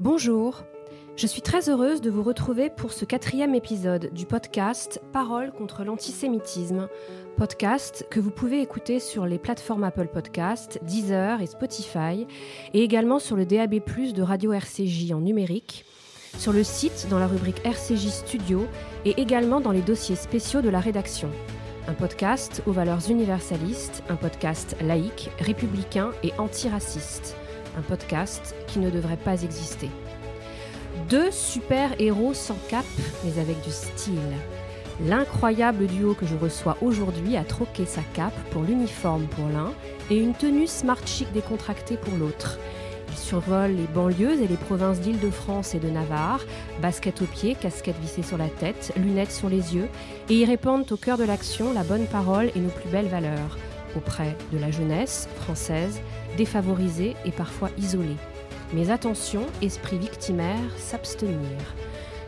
Bonjour, je suis très heureuse de vous retrouver pour ce quatrième épisode du podcast Parole contre l'antisémitisme, podcast que vous pouvez écouter sur les plateformes Apple Podcast, Deezer et Spotify, et également sur le DAB+, de Radio RCJ en numérique, sur le site dans la rubrique RCJ Studio et également dans les dossiers spéciaux de la rédaction. Un podcast aux valeurs universalistes, un podcast laïque, républicain et antiraciste. Un podcast qui ne devrait pas exister. Deux super-héros sans cap, mais avec du style. L'incroyable duo que je reçois aujourd'hui a troqué sa cape pour l'uniforme pour l'un et une tenue smart chic décontractée pour l'autre. Ils survolent les banlieues et les provinces d'Île-de-France et de Navarre, basket aux pieds, casquette vissée sur la tête, lunettes sur les yeux, et y répandent au cœur de l'action la bonne parole et nos plus belles valeurs, auprès de la jeunesse française, défavorisée et parfois isolée. Mais attention, esprit victimaire, s'abstenir.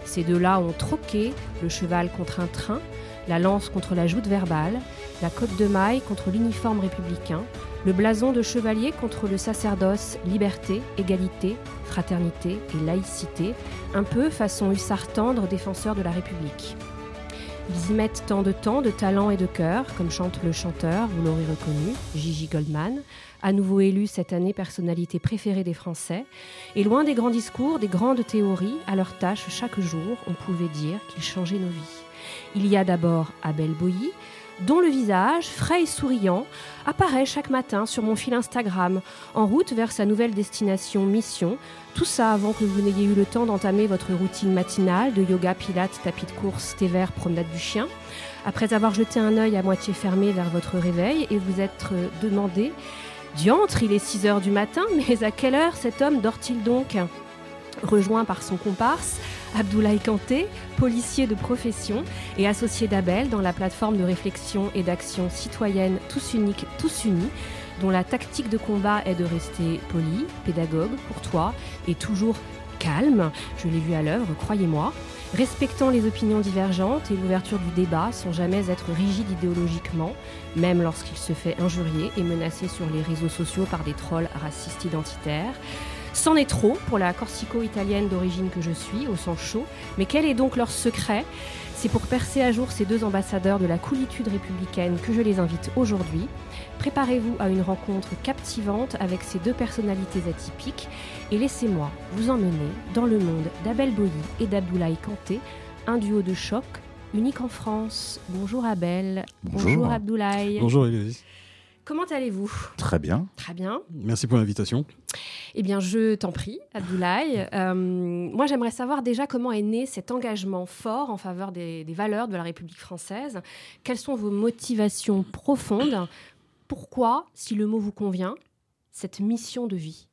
Ces deux-là ont troqué le cheval contre un train, la lance contre la joute verbale, la côte de maille contre l'uniforme républicain, le blason de chevalier contre le sacerdoce, liberté, égalité, fraternité et laïcité, un peu façon hussard tendre défenseur de la République. Ils y mettent tant de temps, de talent et de cœur, comme chante le chanteur, vous l'aurez reconnu, Gigi Goldman, à nouveau élu cette année personnalité préférée des Français. Et loin des grands discours, des grandes théories, à leur tâche chaque jour, on pouvait dire qu'ils changeaient nos vies. Il y a d'abord Abel Boilly, dont le visage, frais et souriant, apparaît chaque matin sur mon fil Instagram, en route vers sa nouvelle destination Mission, tout ça avant que vous n'ayez eu le temps d'entamer votre routine matinale de yoga, pilates, tapis de course, thé vert, promenade du chien. Après avoir jeté un œil à moitié fermé vers votre réveil et vous être demandé Diantre, il est 6 heures du matin, mais à quelle heure cet homme dort-il donc? Rejoint par son comparse, Abdoulaye Kanté, policier de profession et associé d'Abel dans la plateforme de réflexion et d'action citoyenne Tous Uniques, Tous Unis, dont la tactique de combat est de rester poli, pédagogue, courtois et toujours calme. Je l'ai vu à l'œuvre, croyez-moi respectant les opinions divergentes et l'ouverture du débat sans jamais être rigide idéologiquement, même lorsqu'il se fait injurier et menacé sur les réseaux sociaux par des trolls racistes identitaires. C'en est trop pour la corsico-italienne d'origine que je suis, au sang chaud, mais quel est donc leur secret? C'est pour percer à jour ces deux ambassadeurs de la coolitude républicaine que je les invite aujourd'hui. Préparez-vous à une rencontre captivante avec ces deux personnalités atypiques et laissez-moi vous emmener dans le monde d'Abel Boyi et d'Abdoulaye Kanté, un duo de choc unique en France. Bonjour Abel. Bonjour, Abdoulaye. Bonjour Élise. Comment allez-vous? Très bien. Très bien. Merci pour l'invitation. Eh bien, je t'en prie, Abdoulaye. Euh, moi, j'aimerais savoir déjà comment est né cet engagement fort en faveur des, des valeurs de la République française. Quelles sont vos motivations profondes? Pourquoi, si le mot vous convient, cette mission de vie?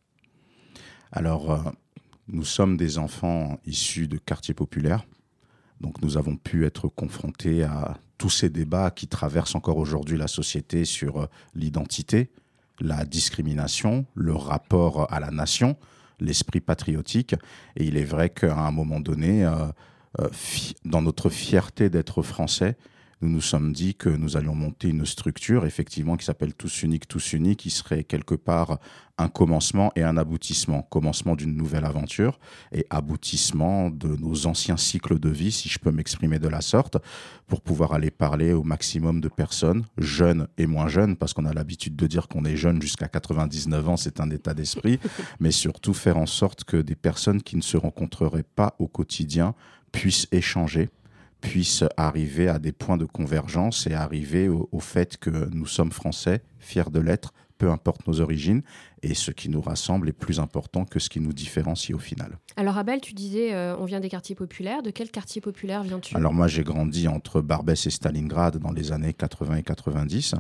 Alors, euh, nous sommes des enfants issus de quartiers populaires. Donc nous avons pu être confrontés à tous ces débats qui traversent encore aujourd'hui la société sur euh, l'identité, la discrimination, le rapport à la nation, l'esprit patriotique. Et il est vrai qu'à un moment donné, euh, dans notre fierté d'être français, nous nous sommes dit que nous allions monter une structure, effectivement, qui s'appelle Tous Uniques, Tous Unis, qui serait quelque part un commencement et un aboutissement. Commencement d'une nouvelle aventure et aboutissement de nos anciens cycles de vie, si je peux m'exprimer de la sorte, pour pouvoir aller parler au maximum de personnes, jeunes et moins jeunes, parce qu'on a l'habitude de dire qu'on est jeune jusqu'à 99 ans, c'est un état d'esprit, mais surtout faire en sorte que des personnes qui ne se rencontreraient pas au quotidien puissent échanger puissent arriver à des points de convergence et arriver au, fait que nous sommes français, fiers de l'être, peu importe nos origines, et ce qui nous rassemble est plus important que ce qui nous différencie au final. Alors Abel, tu disais, euh, on vient des quartiers populaires. De quel quartier populaire viens-tu? Alors moi, j'ai grandi entre Barbès et Stalingrad dans les années 80 et 90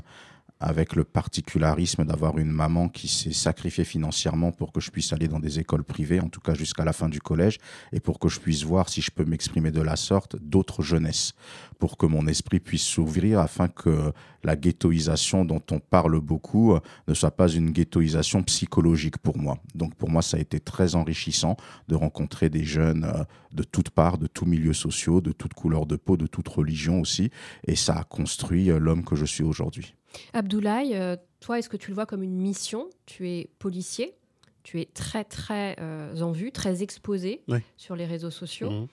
avec le particularisme d'avoir une maman qui s'est sacrifiée financièrement pour que je puisse aller dans des écoles privées, en tout cas jusqu'à la fin du collège, et pour que je puisse voir, si je peux m'exprimer de la sorte, d'autres jeunesses, pour que mon esprit puisse s'ouvrir afin que la ghettoisation dont on parle beaucoup ne soit pas une ghettoisation psychologique pour moi. Donc pour moi, ça a été très enrichissant de rencontrer des jeunes euh, de toutes parts, de tous milieux sociaux, de toutes couleurs de peau, de toutes religions aussi, et ça a construit euh, l'homme que je suis aujourd'hui. Abdoulaye, euh, toi, est-ce que tu le vois comme une mission? Tu es policier, tu es très très en vue, très exposé sur les réseaux sociaux. Mmh.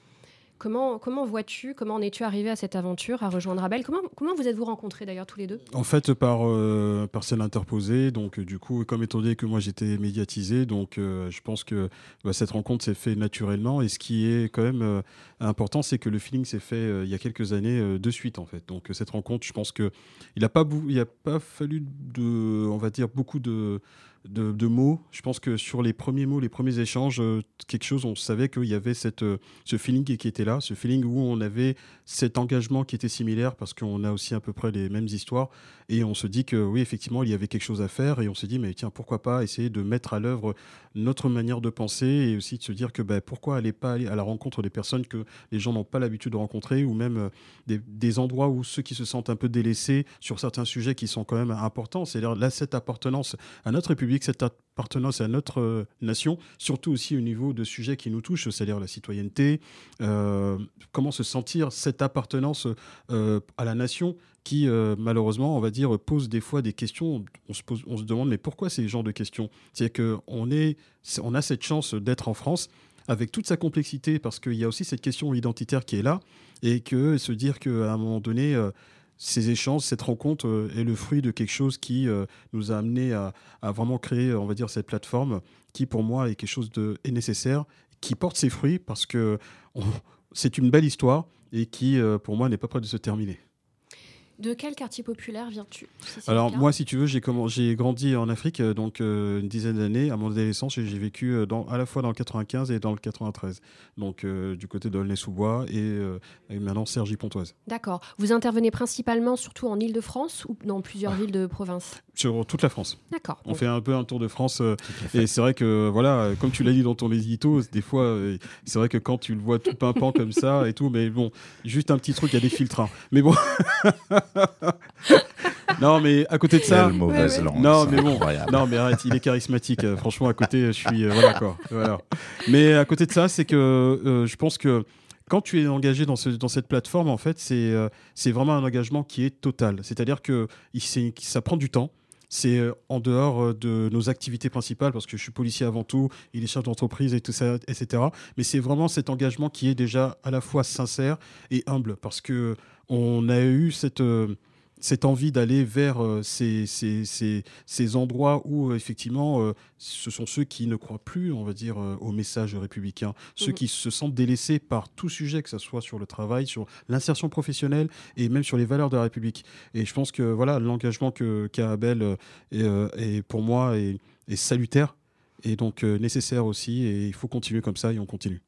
Comment, comment vois-tu, comment en es-tu arrivé à cette aventure, à rejoindre Abel? Comment, comment vous êtes-vous rencontrés d'ailleurs tous les deux? En fait, par, euh, par celle interposée. Donc, du coup, comme étant donné que moi j'étais médiatisé, donc euh, je pense que bah, cette rencontre s'est faite naturellement. Et ce qui est quand même euh, important, c'est que le feeling s'est fait il y a quelques années de suite en fait. Donc, cette rencontre, je pense qu'il n'a pas, a pas fallu de, on va dire, beaucoup de de, mots. Je pense que sur les premiers mots, les premiers échanges, euh, quelque chose, on savait qu'il y avait cette, euh, ce feeling qui était là, ce feeling où on avait cet engagement qui était similaire parce qu'on a aussi à peu près les mêmes histoires. Et on se dit que oui, effectivement, il y avait quelque chose à faire. Et on se dit, mais tiens, pourquoi pas essayer de mettre à l'œuvre notre manière de penser et aussi de se dire que ben, pourquoi aller pas aller à la rencontre des personnes que les gens n'ont pas l'habitude de rencontrer ou même euh, des, endroits où ceux qui se sentent un peu délaissés sur certains sujets qui sont quand même importants. C'est-à-dire là, cette appartenance à notre République, cette appartenance à notre euh, nation, surtout aussi au niveau de sujets qui nous touchent, c'est-à-dire la citoyenneté, euh, comment se sentir cette appartenance à la nation qui, euh, malheureusement, on va dire, pose des fois des questions. On se, pose, on se demande, mais pourquoi ces genres de questions? C'est qu'on est, on a cette chance d'être en France avec toute sa complexité, parce qu'il y a aussi cette question identitaire qui est là, et que se dire qu'à un moment donné, euh, ces échanges, cette rencontre euh, est le fruit de quelque chose qui nous a amené à, vraiment créer, on va dire, cette plateforme qui, pour moi, est quelque chose de nécessaire, qui porte ses fruits parce que c'est une belle histoire et qui, pour moi, n'est pas près de se terminer. De quel quartier populaire viens-tu Alors moi, si tu veux, j'ai grandi en Afrique, euh, donc euh, une dizaine d'années à mon adolescence, et j'ai vécu euh, dans, à la fois dans le 95 et dans le 93, donc du côté d'Aulnay-sous-Bois et, maintenant Cergy-Pontoise. D'accord. Vous intervenez principalement surtout en Île-de-France ou dans plusieurs ah. villes de province? Sur toute la France. D'accord. On fait un peu un tour de France, et c'est vrai que voilà, comme tu l'as dit dans ton édito, des fois, c'est vrai que quand tu le vois tout pimpant comme ça et tout, mais bon, juste un petit truc, il y a des filtres, hein. mais bon. non, mais à côté de ça. mauvaise langue. Non, mais bon. Non, mais arrête, il est charismatique. Euh, franchement, à côté, je suis. Euh, voilà quoi. Voilà. Mais à côté de ça, c'est que euh, je pense que quand tu es engagé dans, ce, dans cette plateforme, en fait, c'est c'est vraiment un engagement qui est total. C'est-à-dire que il, ça prend du temps. C'est en dehors de nos activités principales, parce que je suis policier avant tout, il est chef d'entreprise et tout ça, etc. Mais c'est vraiment cet engagement qui est déjà à la fois sincère et humble, parce que on a eu cette, euh, cette envie d'aller vers euh, ces, ces, ces, endroits où euh, effectivement ce sont ceux qui ne croient plus, on va dire, au message républicain, ceux mmh. qui se sentent délaissés par tout sujet, que ce soit sur le travail, sur l'insertion professionnelle et même sur les valeurs de la République. Et je pense que voilà l'engagement que qu'a Abel est, pour moi est, est salutaire et donc nécessaire aussi. Et il faut continuer comme ça et on continue.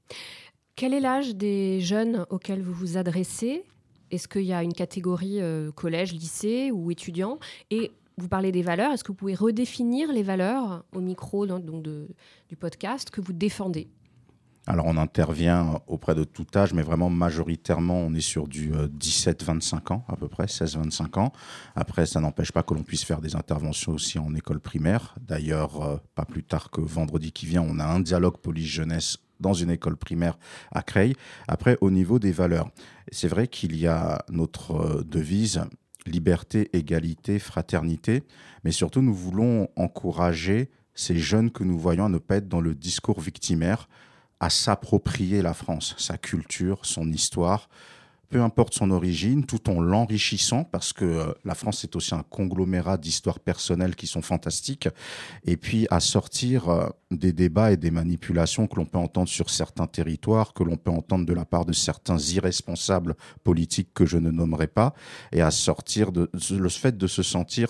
Quel est l'âge des jeunes auxquels vous vous adressez? Est-ce qu'il y a une catégorie euh, collège, lycée ou étudiant Et vous parlez des valeurs. Est-ce que vous pouvez redéfinir les valeurs au micro du podcast que vous défendez? Alors on intervient auprès de tout âge, mais vraiment majoritairement on est sur du 17-25 euh, ans à peu près, 16-25 ans. Après ça n'empêche pas que l'on puisse faire des interventions aussi en école primaire. D'ailleurs, euh, pas plus tard que vendredi qui vient, on a un dialogue police-jeunesse dans une école primaire à Creil. Après, au niveau des valeurs, c'est vrai qu'il y a notre euh, devise liberté, égalité, fraternité, mais surtout nous voulons encourager ces jeunes que nous voyons à ne pas être dans le discours victimaire, à s'approprier la France, sa culture, son histoire, peu importe son origine, tout en l'enrichissant, parce que euh, la France est aussi un conglomérat d'histoires personnelles qui sont fantastiques, et puis à sortir euh, des débats et des manipulations que l'on peut entendre sur certains territoires, que l'on peut entendre de la part de certains irresponsables politiques que je ne nommerai pas, et à sortir de le fait de se sentir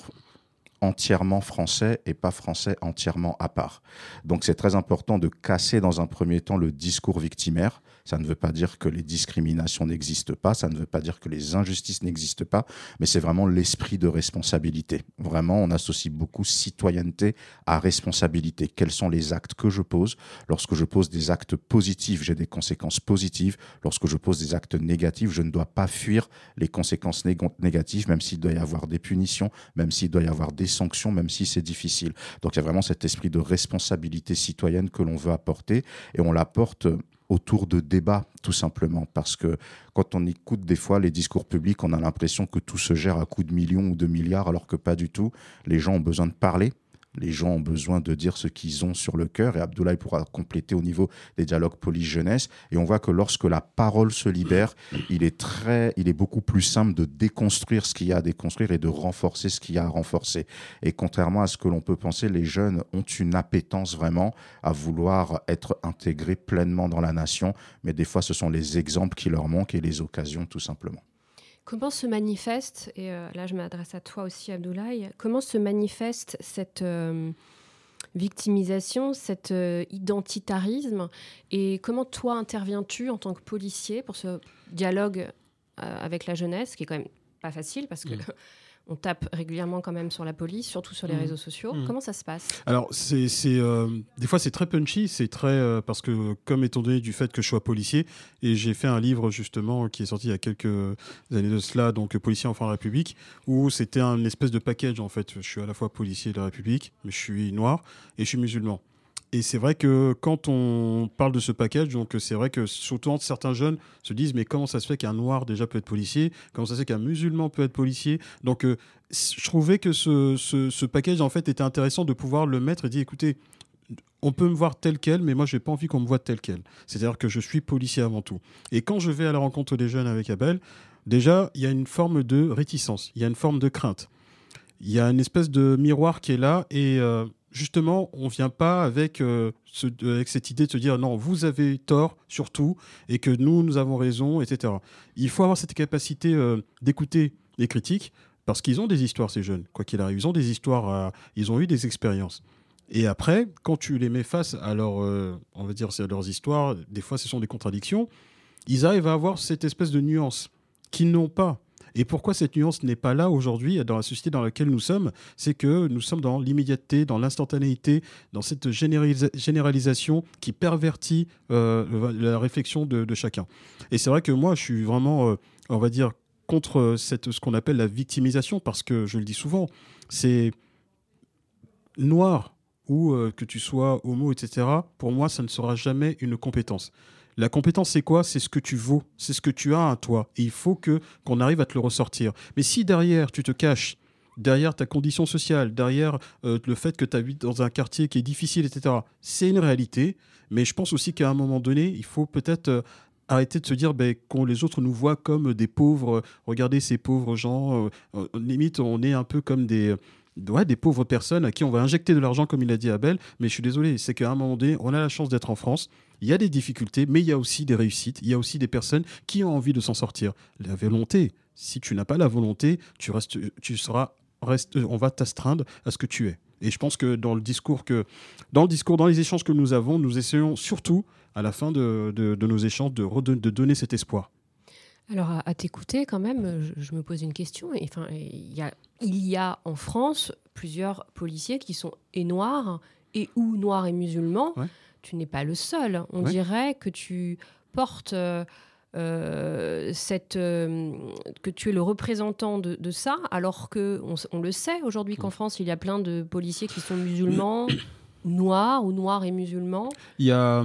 entièrement français et pas français entièrement à part. Donc c'est très important de casser dans un premier temps le discours victimaire. Ça ne veut pas dire que les discriminations n'existent pas, ça ne veut pas dire que les injustices n'existent pas, mais c'est vraiment l'esprit de responsabilité. Vraiment, on associe beaucoup citoyenneté à responsabilité. Quels sont les actes que je pose? Lorsque je pose des actes positifs, j'ai des conséquences positives. Lorsque je pose des actes négatifs, je ne dois pas fuir les conséquences négatives, même s'il doit y avoir des punitions, même s'il doit y avoir des sanctions, même si c'est difficile. Donc il y a vraiment cet esprit de responsabilité citoyenne que l'on veut apporter et on l'apporte autour de débats, tout simplement. Parce que quand on écoute des fois les discours publics, on a l'impression que tout se gère à coups de millions ou de milliards, alors que pas du tout. Les gens ont besoin de parler, Les gens ont besoin de dire ce qu'ils ont sur le cœur et Abdoulaye pourra compléter au niveau des dialogues police-jeunesse. Et on voit que lorsque la parole se libère, il est très, il est beaucoup plus simple de déconstruire ce qu'il y a à déconstruire et de renforcer ce qu'il y a à renforcer. Et contrairement à ce que l'on peut penser, les jeunes ont une appétence vraiment à vouloir être intégrés pleinement dans la nation. Mais des fois, ce sont les exemples qui leur manquent et les occasions, tout simplement. Comment se manifeste, et euh, là je m'adresse à toi aussi Abdoulaye, comment se manifeste cette euh, victimisation, cet euh, identitarisme, et comment toi interviens-tu en tant que policier pour ce dialogue avec la jeunesse, qui est quand même pas facile parce que... Mm. On tape régulièrement quand même sur la police, surtout sur les mmh. réseaux sociaux. Mmh. Comment ça se passe? Alors, c'est, euh, des fois, c'est très punchy, c'est très euh, parce que comme étant donné du fait que je sois policier et j'ai fait un livre justement qui est sorti il y a quelques années de cela, donc policier enfant de la République, où c'était un espèce de package en fait. Je suis à la fois policier de la République, mais je suis noir et je suis musulman. Et c'est vrai que quand on parle de ce package, donc c'est vrai que surtout certains jeunes se disent mais comment ça se fait qu'un noir déjà peut être policier? Comment ça se fait qu'un musulman peut être policier? Donc euh, je trouvais que ce, package en fait était intéressant de pouvoir le mettre et dire écoutez, on peut me voir tel quel, mais moi, je n'ai pas envie qu'on me voit tel quel. C'est-à-dire que je suis policier avant tout. Et quand je vais à la rencontre des jeunes avec Abel, déjà, il y a une forme de réticence, il y a une forme de crainte. Il y a une espèce de miroir qui est là, et euh, justement, on vient pas avec, euh, avec cette idée de se dire non, vous avez tort surtout et que nous, nous avons raison, etc. Il faut avoir cette capacité euh, d'écouter les critiques parce qu'ils ont des histoires, ces jeunes, quoi qu'il arrive. Ils ont des histoires, ils ont eu des expériences. Et après, quand tu les mets face à euh, on va dire, à leurs histoires, des fois ce sont des contradictions, ils arrivent à avoir cette espèce de nuance qu'ils n'ont pas. Et pourquoi cette nuance n'est pas là aujourd'hui dans la société dans laquelle nous sommes C'est que nous sommes dans l'immédiateté, dans l'instantanéité, dans cette généralisation qui pervertit euh, la réflexion de, chacun. Et c'est vrai que moi, je suis vraiment, euh, on va dire, contre ce qu'on appelle la victimisation, parce que je le dis souvent, c'est noir ou euh, que tu sois homo, etc. Pour moi, ça ne sera jamais une compétence. La compétence, c'est quoi? C'est ce que tu vaux, c'est ce que tu as à toi. Et il faut que qu'on arrive à te le ressortir. Mais si derrière, tu te caches, derrière ta condition sociale, derrière euh, le fait que tu habites dans un quartier qui est difficile, etc., c'est une réalité. Mais je pense aussi qu'à un moment donné, il faut peut-être euh, arrêter de se dire ben, qu'on les autres nous voient comme des pauvres. Regardez ces pauvres gens. Euh, limite, on est un peu comme des des pauvres personnes à qui on va injecter de l'argent, comme il a dit Abel. Mais je suis désolé, c'est qu'à un moment donné, on a la chance d'être en France. Il y a des difficultés, mais il y a aussi des réussites. Il y a aussi des personnes qui ont envie de s'en sortir. La volonté, si tu n'as pas la volonté, tu, restes, tu seras, reste, on va t'astreindre à ce que tu es. Et je pense que dans le discours que, dans le discours, dans les échanges que nous avons, nous essayons surtout, à la fin de, de, nos échanges, de, de donner cet espoir. Alors, à, t'écouter, quand même, je, me pose une question. Enfin, il y a, il y a en France plusieurs policiers qui sont et noirs et ou noirs et musulmans tu n'es pas le seul. On dirait que tu portes euh, euh, cette, euh, que tu es le représentant de, ça, alors que on, le sait aujourd'hui qu'en France il y a plein de policiers qui sont musulmans. noirs ou noirs et musulmans Il y a,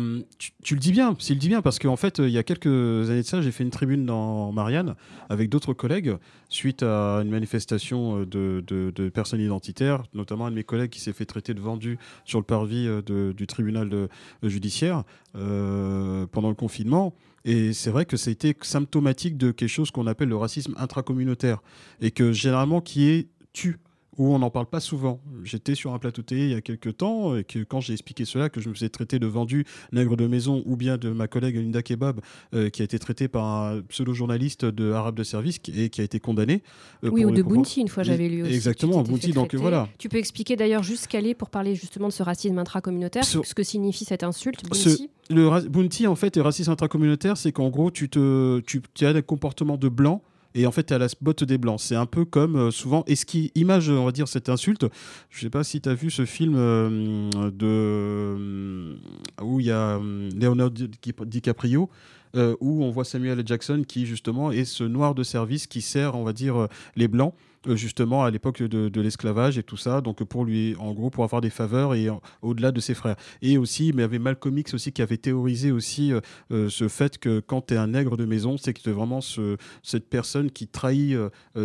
tu, le dis bien, le dis bien parce qu'en fait, il y a quelques années de ça, j'ai fait une tribune dans Marianne avec d'autres collègues suite à une manifestation de, de, personnes identitaires, notamment un de mes collègues qui s'est fait traiter de vendu sur le parvis euh, du tribunal judiciaire euh, pendant le confinement. Et c'est vrai que c'était symptomatique de quelque chose qu'on appelle le racisme intracommunautaire et que généralement qui est tu où on n'en parle pas souvent. J'étais sur un plateau télé il y a quelques temps et que quand j'ai expliqué cela, que je me suis traité de vendu nègre de maison ou bien de ma collègue Linda Kebab euh, qui a été traité par un pseudo-journaliste de Arabe de service et qui a été condamné. Euh, oui, ou de Bounty, une fois j'avais lu aussi. Exactement, Bounty, donc voilà. Tu peux expliquer d'ailleurs jusqu'à aller pour parler justement de ce racisme intracommunautaire, ce que signifie cette insulte, Bounty? Le Bounty, en fait, et racisme intracommunautaire, c'est qu'en gros, tu, te, tu, tu as des comportements de blanc et en fait tu as la botte des blancs. C'est un peu comme euh, souvent, et ce qui image, on va dire, cette insulte, je sais pas si tu as vu ce film euh, de euh, où il y a Leonardo DiCaprio. Où on voit Samuel. Jackson qui justement est ce noir de service qui sert, on va dire, les blancs euh, justement à l'époque de, l'esclavage et tout ça, donc pour lui, en gros, pour avoir des faveurs et au-delà de ses frères. Et aussi, mais il y avait Malcolm X aussi qui avait théorisé aussi euh, euh, ce fait que quand tu es un nègre de maison, c'est que tu vraiment ce, cette personne qui trahit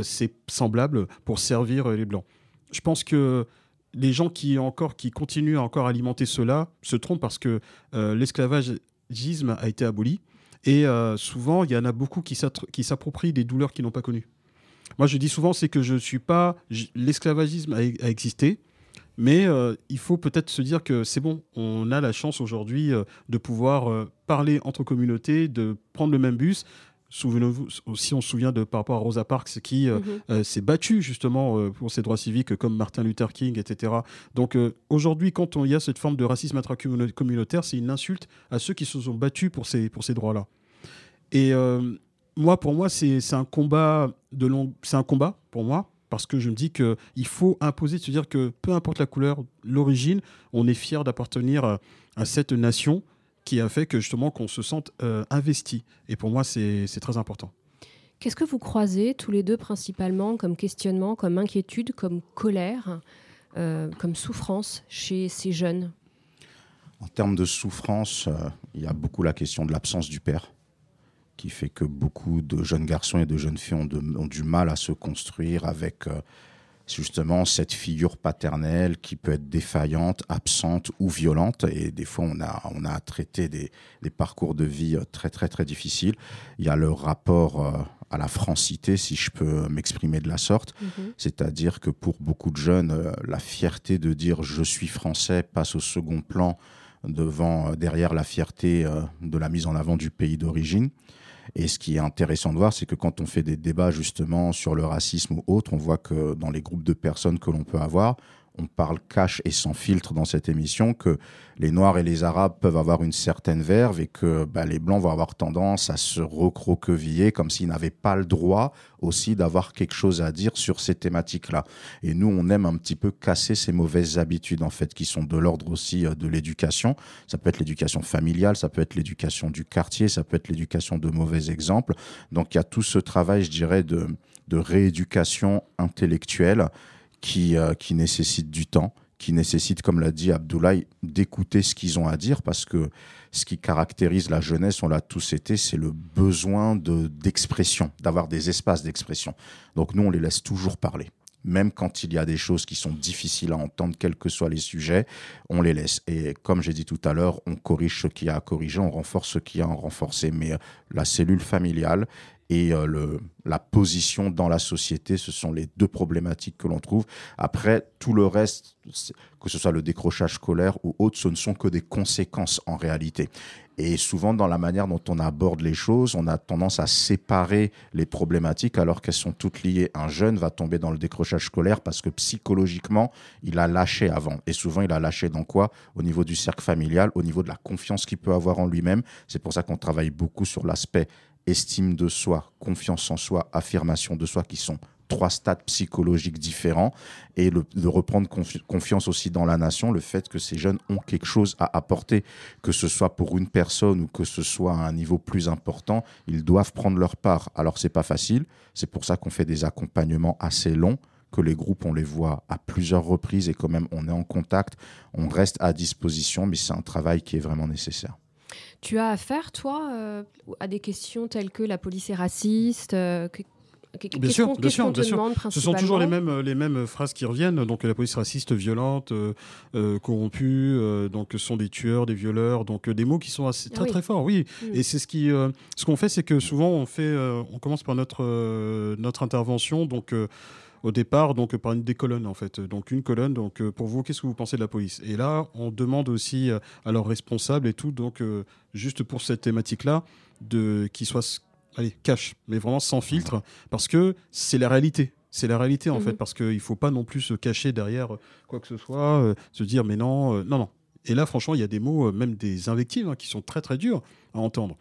ses semblables pour servir les blancs. Je pense que les gens qui encore qui continuent à encore alimenter cela se trompent parce que l'esclavagisme a été aboli et souvent il y en a beaucoup qui s'approprient des douleurs qu'ils n'ont pas connues. Moi, je dis souvent, c'est que je ne suis pas. L'esclavagisme a, existé, mais euh, il faut peut-être se dire que c'est bon, on a la chance aujourd'hui euh, de pouvoir euh, parler entre communautés, de prendre le même bus. Souvenez-vous, aussi on se souvient de par rapport à Rosa Parks qui mhm. s'est battue justement pour ses droits civiques comme Martin Luther King, etc. Donc aujourd'hui, quand il y a cette forme de racisme intracommunautaire, c'est une insulte à ceux qui se sont battus pour ces, pour ces droits-là. Et moi, pour moi, c'est un combat de long, c'est un combat pour moi parce que je me dis que il faut imposer de se dire que peu importe la couleur, l'origine, on est fier d'appartenir à, cette nation qui a fait que justement qu'on se sente euh, investi. Et pour moi, c'est très important. Qu'est-ce que vous croisez tous les deux principalement comme questionnement, comme inquiétude, comme colère, euh, comme souffrance chez ces jeunes? En termes de souffrance, euh, il y a beaucoup la question de l'absence du père qui fait que beaucoup de jeunes garçons et de jeunes filles ont, du mal à se construire avec euh, justement cette figure paternelle qui peut être défaillante, absente ou violente. Et des fois, on a, on a à traiter des, parcours de vie euh, très, très, très difficiles. Il y a le rapport euh, à la francité, si je peux m'exprimer de la sorte. Mm-hmm. C'est-à-dire que pour beaucoup de jeunes, la fierté de dire je suis français passe au second plan devant, derrière la fierté de la mise en avant du pays d'origine. Et ce qui est intéressant de voir, c'est que quand on fait des débats justement sur le racisme ou autre, on voit que dans les groupes de personnes que l'on peut avoir, on parle cash et sans filtre dans cette émission, que les Noirs et les Arabes peuvent avoir une certaine verve et que bah, les Blancs vont avoir tendance à se recroqueviller comme s'ils n'avaient pas le droit aussi d'avoir quelque chose à dire sur ces thématiques-là. Et nous, on aime un petit peu casser ces mauvaises habitudes, en fait, qui sont de l'ordre aussi euh, de l'éducation. Ça peut être l'éducation familiale, ça peut être l'éducation du quartier, ça peut être l'éducation de mauvais exemples. Donc il y a tout ce travail, je dirais, de, de rééducation intellectuelle qui, euh, qui nécessite du temps, qui nécessite, comme l'a dit Abdoulaye, d'écouter ce qu'ils ont à dire, parce que ce qui caractérise la jeunesse, on l'a tous été, c'est le besoin d'expression, d'avoir des espaces d'expression. Donc nous, on les laisse toujours parler. Même quand il y a des choses qui sont difficiles à entendre, quels que soient les sujets, on les laisse. Et comme j'ai dit tout à l'heure, on corrige ce qu'il y a à corriger, on renforce ce qu'il y a à renforcer. Mais euh, la cellule familiale et euh, la position dans la société. Ce sont les deux problématiques que l'on trouve. Après, tout le reste, que ce soit le décrochage scolaire ou autre, ce ne sont que des conséquences en réalité. Et souvent, dans la manière dont on aborde les choses, on a tendance à séparer les problématiques alors qu'elles sont toutes liées. Un jeune va tomber dans le décrochage scolaire parce que psychologiquement, il a lâché avant. Et souvent, il a lâché dans quoi? Au niveau du cercle familial, au niveau de la confiance qu'il peut avoir en lui-même. C'est pour ça qu'on travaille beaucoup sur l'aspect estime de soi, confiance en soi, affirmation de soi, qui sont trois stades psychologiques différents, et de reprendre confiance aussi dans la nation, le fait que ces jeunes ont quelque chose à apporter, que ce soit pour une personne ou que ce soit à un niveau plus important, ils doivent prendre leur part. Alors c'est pas facile, c'est pour ça qu'on fait des accompagnements assez longs que les groupes, on les voit à plusieurs reprises et quand même on est en contact, on reste à disposition, mais c'est un travail qui est vraiment nécessaire. Tu as affaire, toi, euh, à des questions telles que la police est raciste euh, Bien sûr, bien sûr, bien sûr. Ce sont toujours les mêmes, les mêmes phrases qui reviennent. Donc la police raciste, violente, euh, corrompue. donc ce sont des tueurs, des violeurs. Donc des mots qui sont assez, très très forts. Oui. Mm. Et c'est ce qui, ce qu'on fait, c'est que souvent on fait, on commence par notre notre intervention. Donc au départ, donc par une des colonnes en fait. Donc une colonne. Donc euh, pour vous, qu'est-ce que vous pensez de la police? Et là, on demande aussi euh, à leurs responsables et tout. Donc euh, juste pour cette thématique-là, de qui soit allez cash, mais vraiment sans filtre, parce que c'est la réalité. C'est la réalité en fait, mhm. parce qu'il ne faut pas non plus se cacher derrière quoi que ce soit, se dire mais non, non, non. Et là, franchement, il y a des mots, même des invectives, hein, qui sont très très durs à entendre.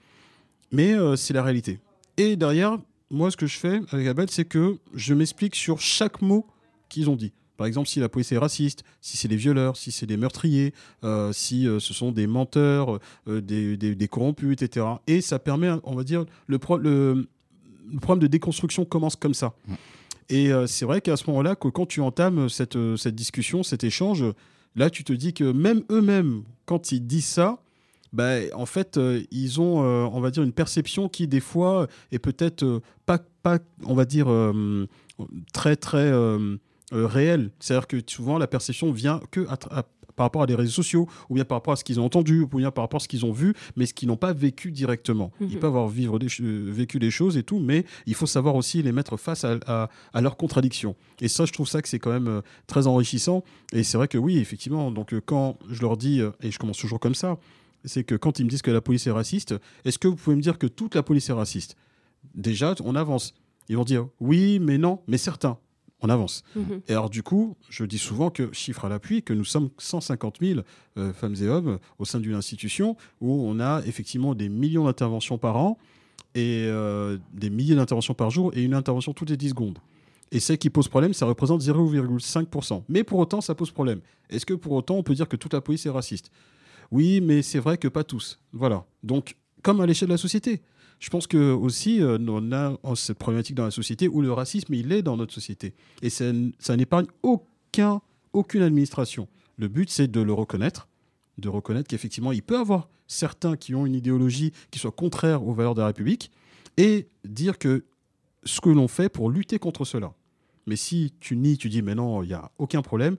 Mais c'est la réalité. Et derrière, moi, ce que je fais avec Abel, c'est que je m'explique sur chaque mot qu'ils ont dit. Par exemple, si la police est raciste, si c'est des violeurs, si c'est des meurtriers, euh, si euh, ce sont des menteurs, euh, des, corrompus, etc. Et ça permet, on va dire, le, le, problème de déconstruction commence comme ça. Et c'est vrai qu'à ce moment-là, que quand tu entames cette, cette discussion, cet échange, là, tu te dis que même eux-mêmes, quand ils disent ça, bah, en fait, euh, ils ont, euh, on va dire, une perception qui, des fois, est peut-être euh, pas, pas, on va dire, très, très euh, réel. C'est-à-dire que souvent, la perception vient que par rapport à des réseaux sociaux, ou bien par rapport à ce qu'ils ont entendu, ou bien par rapport à ce qu'ils ont vu, mais ce qu'ils n'ont pas vécu directement. Ils mhm. peuvent avoir vivre des, vécu des choses et tout, mais il faut savoir aussi les mettre face à, à, leurs contradictions. Et ça, je trouve ça que c'est quand même très enrichissant. Et c'est vrai que oui, effectivement, donc quand je leur dis, et je commence toujours comme ça, c'est que quand ils me disent que la police est raciste, est-ce que vous pouvez me dire que toute la police est raciste? Déjà, on avance. Ils vont dire oui, mais non, mais certains on avance. Mhm. Et alors du coup, je dis souvent que, chiffre à l'appui, que nous sommes 150 000 euh, femmes et hommes au sein d'une institution où on a effectivement des millions d'interventions par an et euh, des milliers d'interventions par jour et une intervention toutes les 10 secondes. Et ce qui pose problème, ça représente 0,5%. Mais pour autant, ça pose problème. Est-ce que pour autant, on peut dire que toute la police est raciste? Oui, mais c'est vrai que pas tous. Voilà. Donc, comme à l'échelle de la société. Je pense que aussi, euh, on a cette problématique dans la société où le racisme, il est dans notre société. Et ça, n'épargne aucun, aucune administration. Le but, c'est de le reconnaître, de reconnaître qu'effectivement, il peut avoir certains qui ont une idéologie qui soit contraire aux valeurs de la République, et dire que ce que l'on fait pour lutter contre cela. Mais si tu nies, tu dis, mais non, il n'y a aucun problème,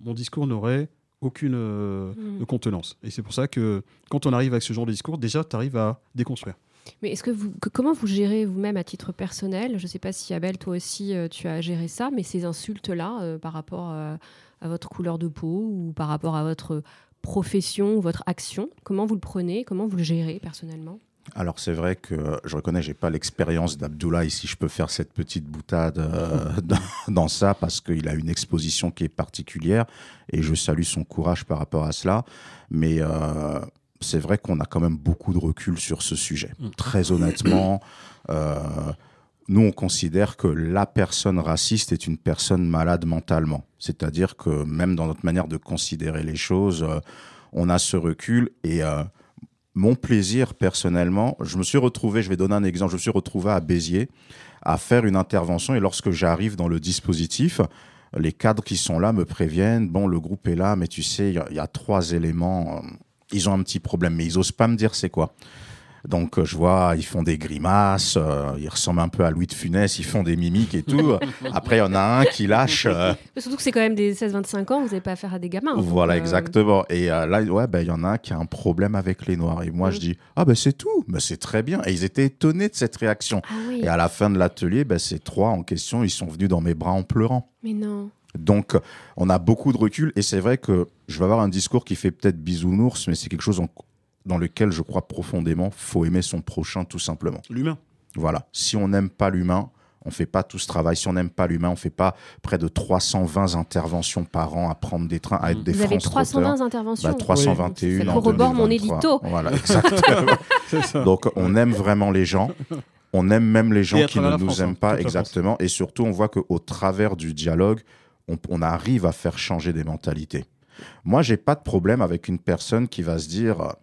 mon discours n'aurait aucune euh, mmh. contenance. Et c'est pour ça que quand on arrive avec ce genre de discours, déjà, tu arrives à déconstruire. Mais est-ce que vous, comment vous gérez vous-même à titre personnel? Je ne sais pas si Abel, toi aussi, euh, tu as géré ça, mais ces insultes-là euh, par rapport à votre couleur de peau ou par rapport à votre profession ou votre action, comment vous le prenez? Comment vous le gérez personnellement? Alors c'est vrai que je reconnais, j'ai pas l'expérience d'Abdoulaye si je peux faire cette petite boutade dans, ça parce qu'il a une exposition qui est particulière et je salue son courage par rapport à cela. Mais c'est vrai qu'on a quand même beaucoup de recul sur ce sujet. Mm. Très honnêtement, euh, nous, on considère que la personne raciste est une personne malade mentalement. C'est-à-dire que même dans notre manière de considérer les choses, euh, on a ce recul. Et euh, mon plaisir, personnellement, je me suis retrouvé, je vais donner un exemple, je me suis retrouvé à Béziers à faire une intervention. Et lorsque j'arrive dans le dispositif, les cadres qui sont là me préviennent, bon, le groupe est là, mais tu sais, il y, y, a trois éléments ils ont un petit problème, mais ils osent pas me dire c'est quoi. Donc euh, je vois, ils font des grimaces, euh, ils ressemblent un peu à Louis de Funès, ils font des mimiques et tout. Après, il y en a un qui lâche. Euh, surtout que c'est quand même des 16-25 ans, vous n'avez pas affaire à des gamins. Voilà, exactement. Et là, ouais, ben, il y en a un qui a un problème avec les Noirs. Et moi, je dis, ah ben c'est tout, ben, c'est très bien. Et ils étaient étonnés de cette réaction. Ah et à la fin de l'atelier, ben, ces trois en question, ils sont venus dans mes bras en pleurant. Mais non. Donc, on a beaucoup de recul et c'est vrai que je vais avoir un discours qui fait peut-être bisounours, mais c'est quelque chose dans lequel je crois profondément. Faut aimer son prochain, tout simplement. L'humain. Voilà. Si on n'aime pas l'humain, on fait pas tout ce travail. Si on n'aime pas l'humain, on fait pas près de 320 interventions par an à prendre des trains, à être des Vous avez 320 interventions. 321 bah, rebord mon édito. Voilà, exactement. Donc, on aime vraiment les gens. On aime même les gens qui ne nous aiment hein, pas, exactement. Et surtout, on voit qu'au travers du dialogue, on, arrive à faire changer des mentalités. Moi, j'ai pas de problème avec une personne qui va se dire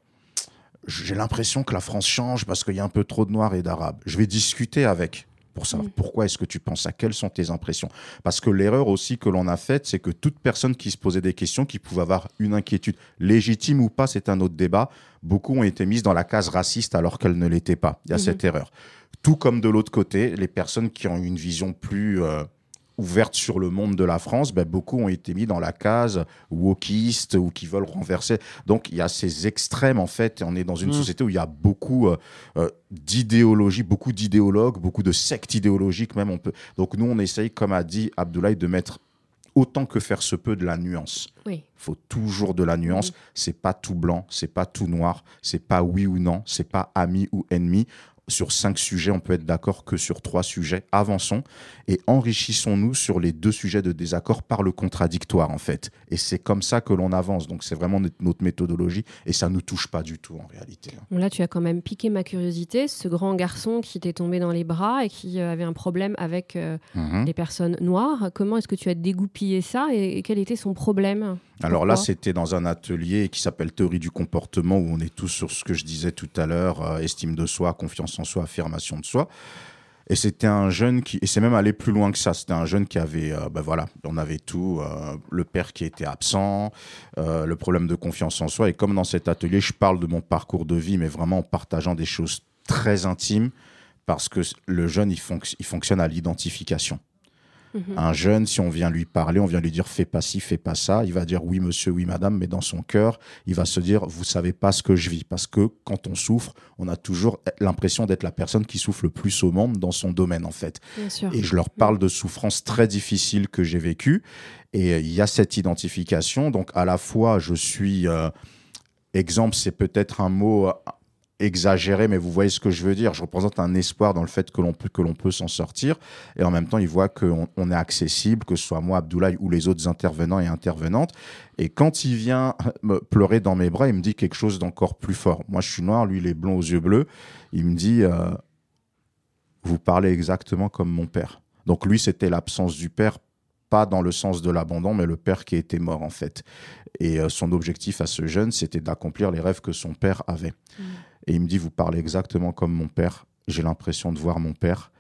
j'ai l'impression que la France change parce qu'il y a un peu trop de noirs et d'arabes. Je vais discuter avec pour savoir pourquoi est-ce que tu penses à quelles sont tes impressions. Parce que l'erreur aussi que l'on a faite, c'est que toute personne qui se posait des questions, qui pouvait avoir une inquiétude, légitime ou pas, c'est un autre débat, beaucoup ont été mises dans la case raciste alors qu'elles ne l'étaient pas. Il y a mm-hmm. cette erreur. Tout comme de l'autre côté, les personnes qui ont une vision plus... Euh, ouverte sur le monde de la France, ben, beaucoup ont été mis dans la case wokiste ou qui veulent renverser. Donc il y a ces extrêmes en fait. Et on est dans une mm. société où il y a beaucoup euh, euh, d'idéologie, beaucoup d'idéologues, beaucoup de sectes idéologiques même. On peut... Donc nous on essaye, comme a dit Abdoulaye, de mettre autant que faire se peut de la nuance. Il faut toujours de la nuance. Mm. C'est pas tout blanc, c'est pas tout noir, c'est pas oui ou non, c'est pas ami ou ennemi sur cinq sujets, on peut être d'accord que sur trois sujets. Avançons et enrichissons-nous sur les deux sujets de désaccord par le contradictoire, en fait. Et c'est comme ça que l'on avance. Donc, c'est vraiment notre méthodologie et ça ne nous touche pas du tout, en réalité. Bon, là, tu as quand même piqué ma curiosité. Ce grand garçon qui t'est tombé dans les bras et qui euh, avait un problème avec euh, mhm. les personnes noires, comment est-ce que tu as dégoupillé ça et quel était son problème? Alors là, c'était dans un atelier qui s'appelle Théorie du comportement, où on est tous sur ce que je disais tout à l'heure, euh, estime de soi, confiance en soi, affirmation de soi. Et c'était un jeune qui, et c'est même allé plus loin que ça. C'était un jeune qui avait, euh, ben voilà, on avait tout, euh, le père qui était absent, le problème de confiance en soi. Et comme dans cet atelier, je parle de mon parcours de vie, mais vraiment en partageant des choses très intimes, parce que le jeune, il, il fonctionne à l'identification. Mhm. Un jeune, si on vient lui parler, on vient lui dire fais pas ci, fais pas ça, il va dire oui monsieur, oui madame, mais dans son cœur, il va se dire vous savez pas ce que je vis. Parce que quand on souffre, on a toujours l'impression d'être la personne qui souffre le plus au monde dans son domaine en fait. Et je leur parle de souffrances très difficiles que j'ai vécues. Et euh, il y a cette identification. Donc à la fois, je suis... Euh, exemple, c'est peut-être un mot exagéré, mais vous voyez ce que je veux dire. Je représente un espoir dans le fait que l'on peut, que l'on peut s'en sortir. Et en même temps, il voit qu'on on est accessible, que ce soit moi, Abdoulaye, ou les autres intervenants et intervenantes. Et quand il vient me pleurer dans mes bras, il me dit quelque chose d'encore plus fort. Moi, je suis noir, lui, il est blond aux yeux bleus. Il me dit, euh, vous parlez exactement comme mon père. Donc lui, c'était l'absence du père, pas dans le sens de l'abandon, mais le père qui était mort, en fait. Et euh, son objectif à ce jeune, c'était d'accomplir les rêves que son père avait. Mmh. Et il me dit, vous parlez exactement comme mon père. J'ai l'impression de voir mon père.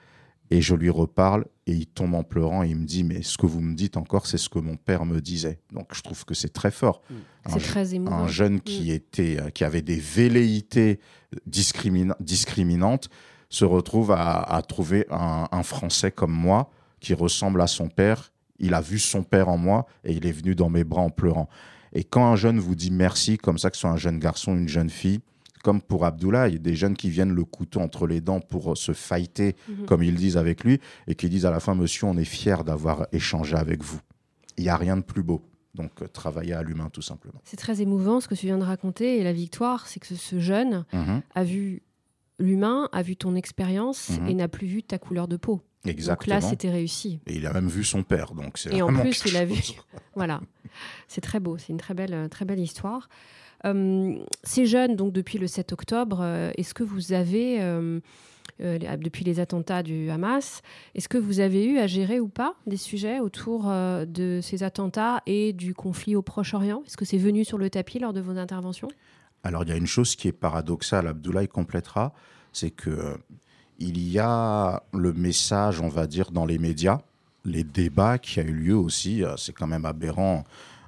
Et je lui reparle et il tombe en pleurant et il me dit, mais ce que vous me dites encore, c'est ce que mon père me disait. Donc je trouve que c'est très fort. Mm. C'est très émouvant. Un jeune qui, mm. était, euh, qui avait des velléités discriminantes se retrouve à, trouver un, un Français comme moi qui ressemble à son père. Il a vu son père en moi et il est venu dans mes bras en pleurant. Et quand un jeune vous dit merci, comme ça que ce soit un jeune garçon, une jeune fille, comme pour Abdullah, il y a des jeunes qui viennent le couteau entre les dents pour euh, se fighter, mhm. comme ils disent avec lui, et qui disent à la fin, monsieur, on est fier d'avoir échangé avec vous. Il n'y a rien de plus beau. Donc, euh, travailler à l'humain, tout simplement. C'est très émouvant ce que tu viens de raconter. Et la victoire, c'est que ce jeune mhm. a vu l'humain, a vu ton expérience mhm. et n'a plus vu ta couleur de peau. Exactement. Donc là, c'était réussi. Et il a même vu son père. Donc et en plus, il a vu. voilà. C'est très beau. C'est une très belle, très belle histoire. Euh, ces jeunes, donc depuis le 7 octobre, euh, est-ce que vous avez, euh, depuis les attentats du Hamas, est-ce que vous avez eu à gérer ou pas des sujets autour de ces attentats et du conflit au Proche-Orient? Est-ce que c'est venu sur le tapis lors de vos interventions? Alors il y a une chose qui est paradoxale, Abdoulaye complétera, c'est que il y a le message, on va dire, dans les médias, les débats qui a eu lieu aussi, c'est quand même aberrant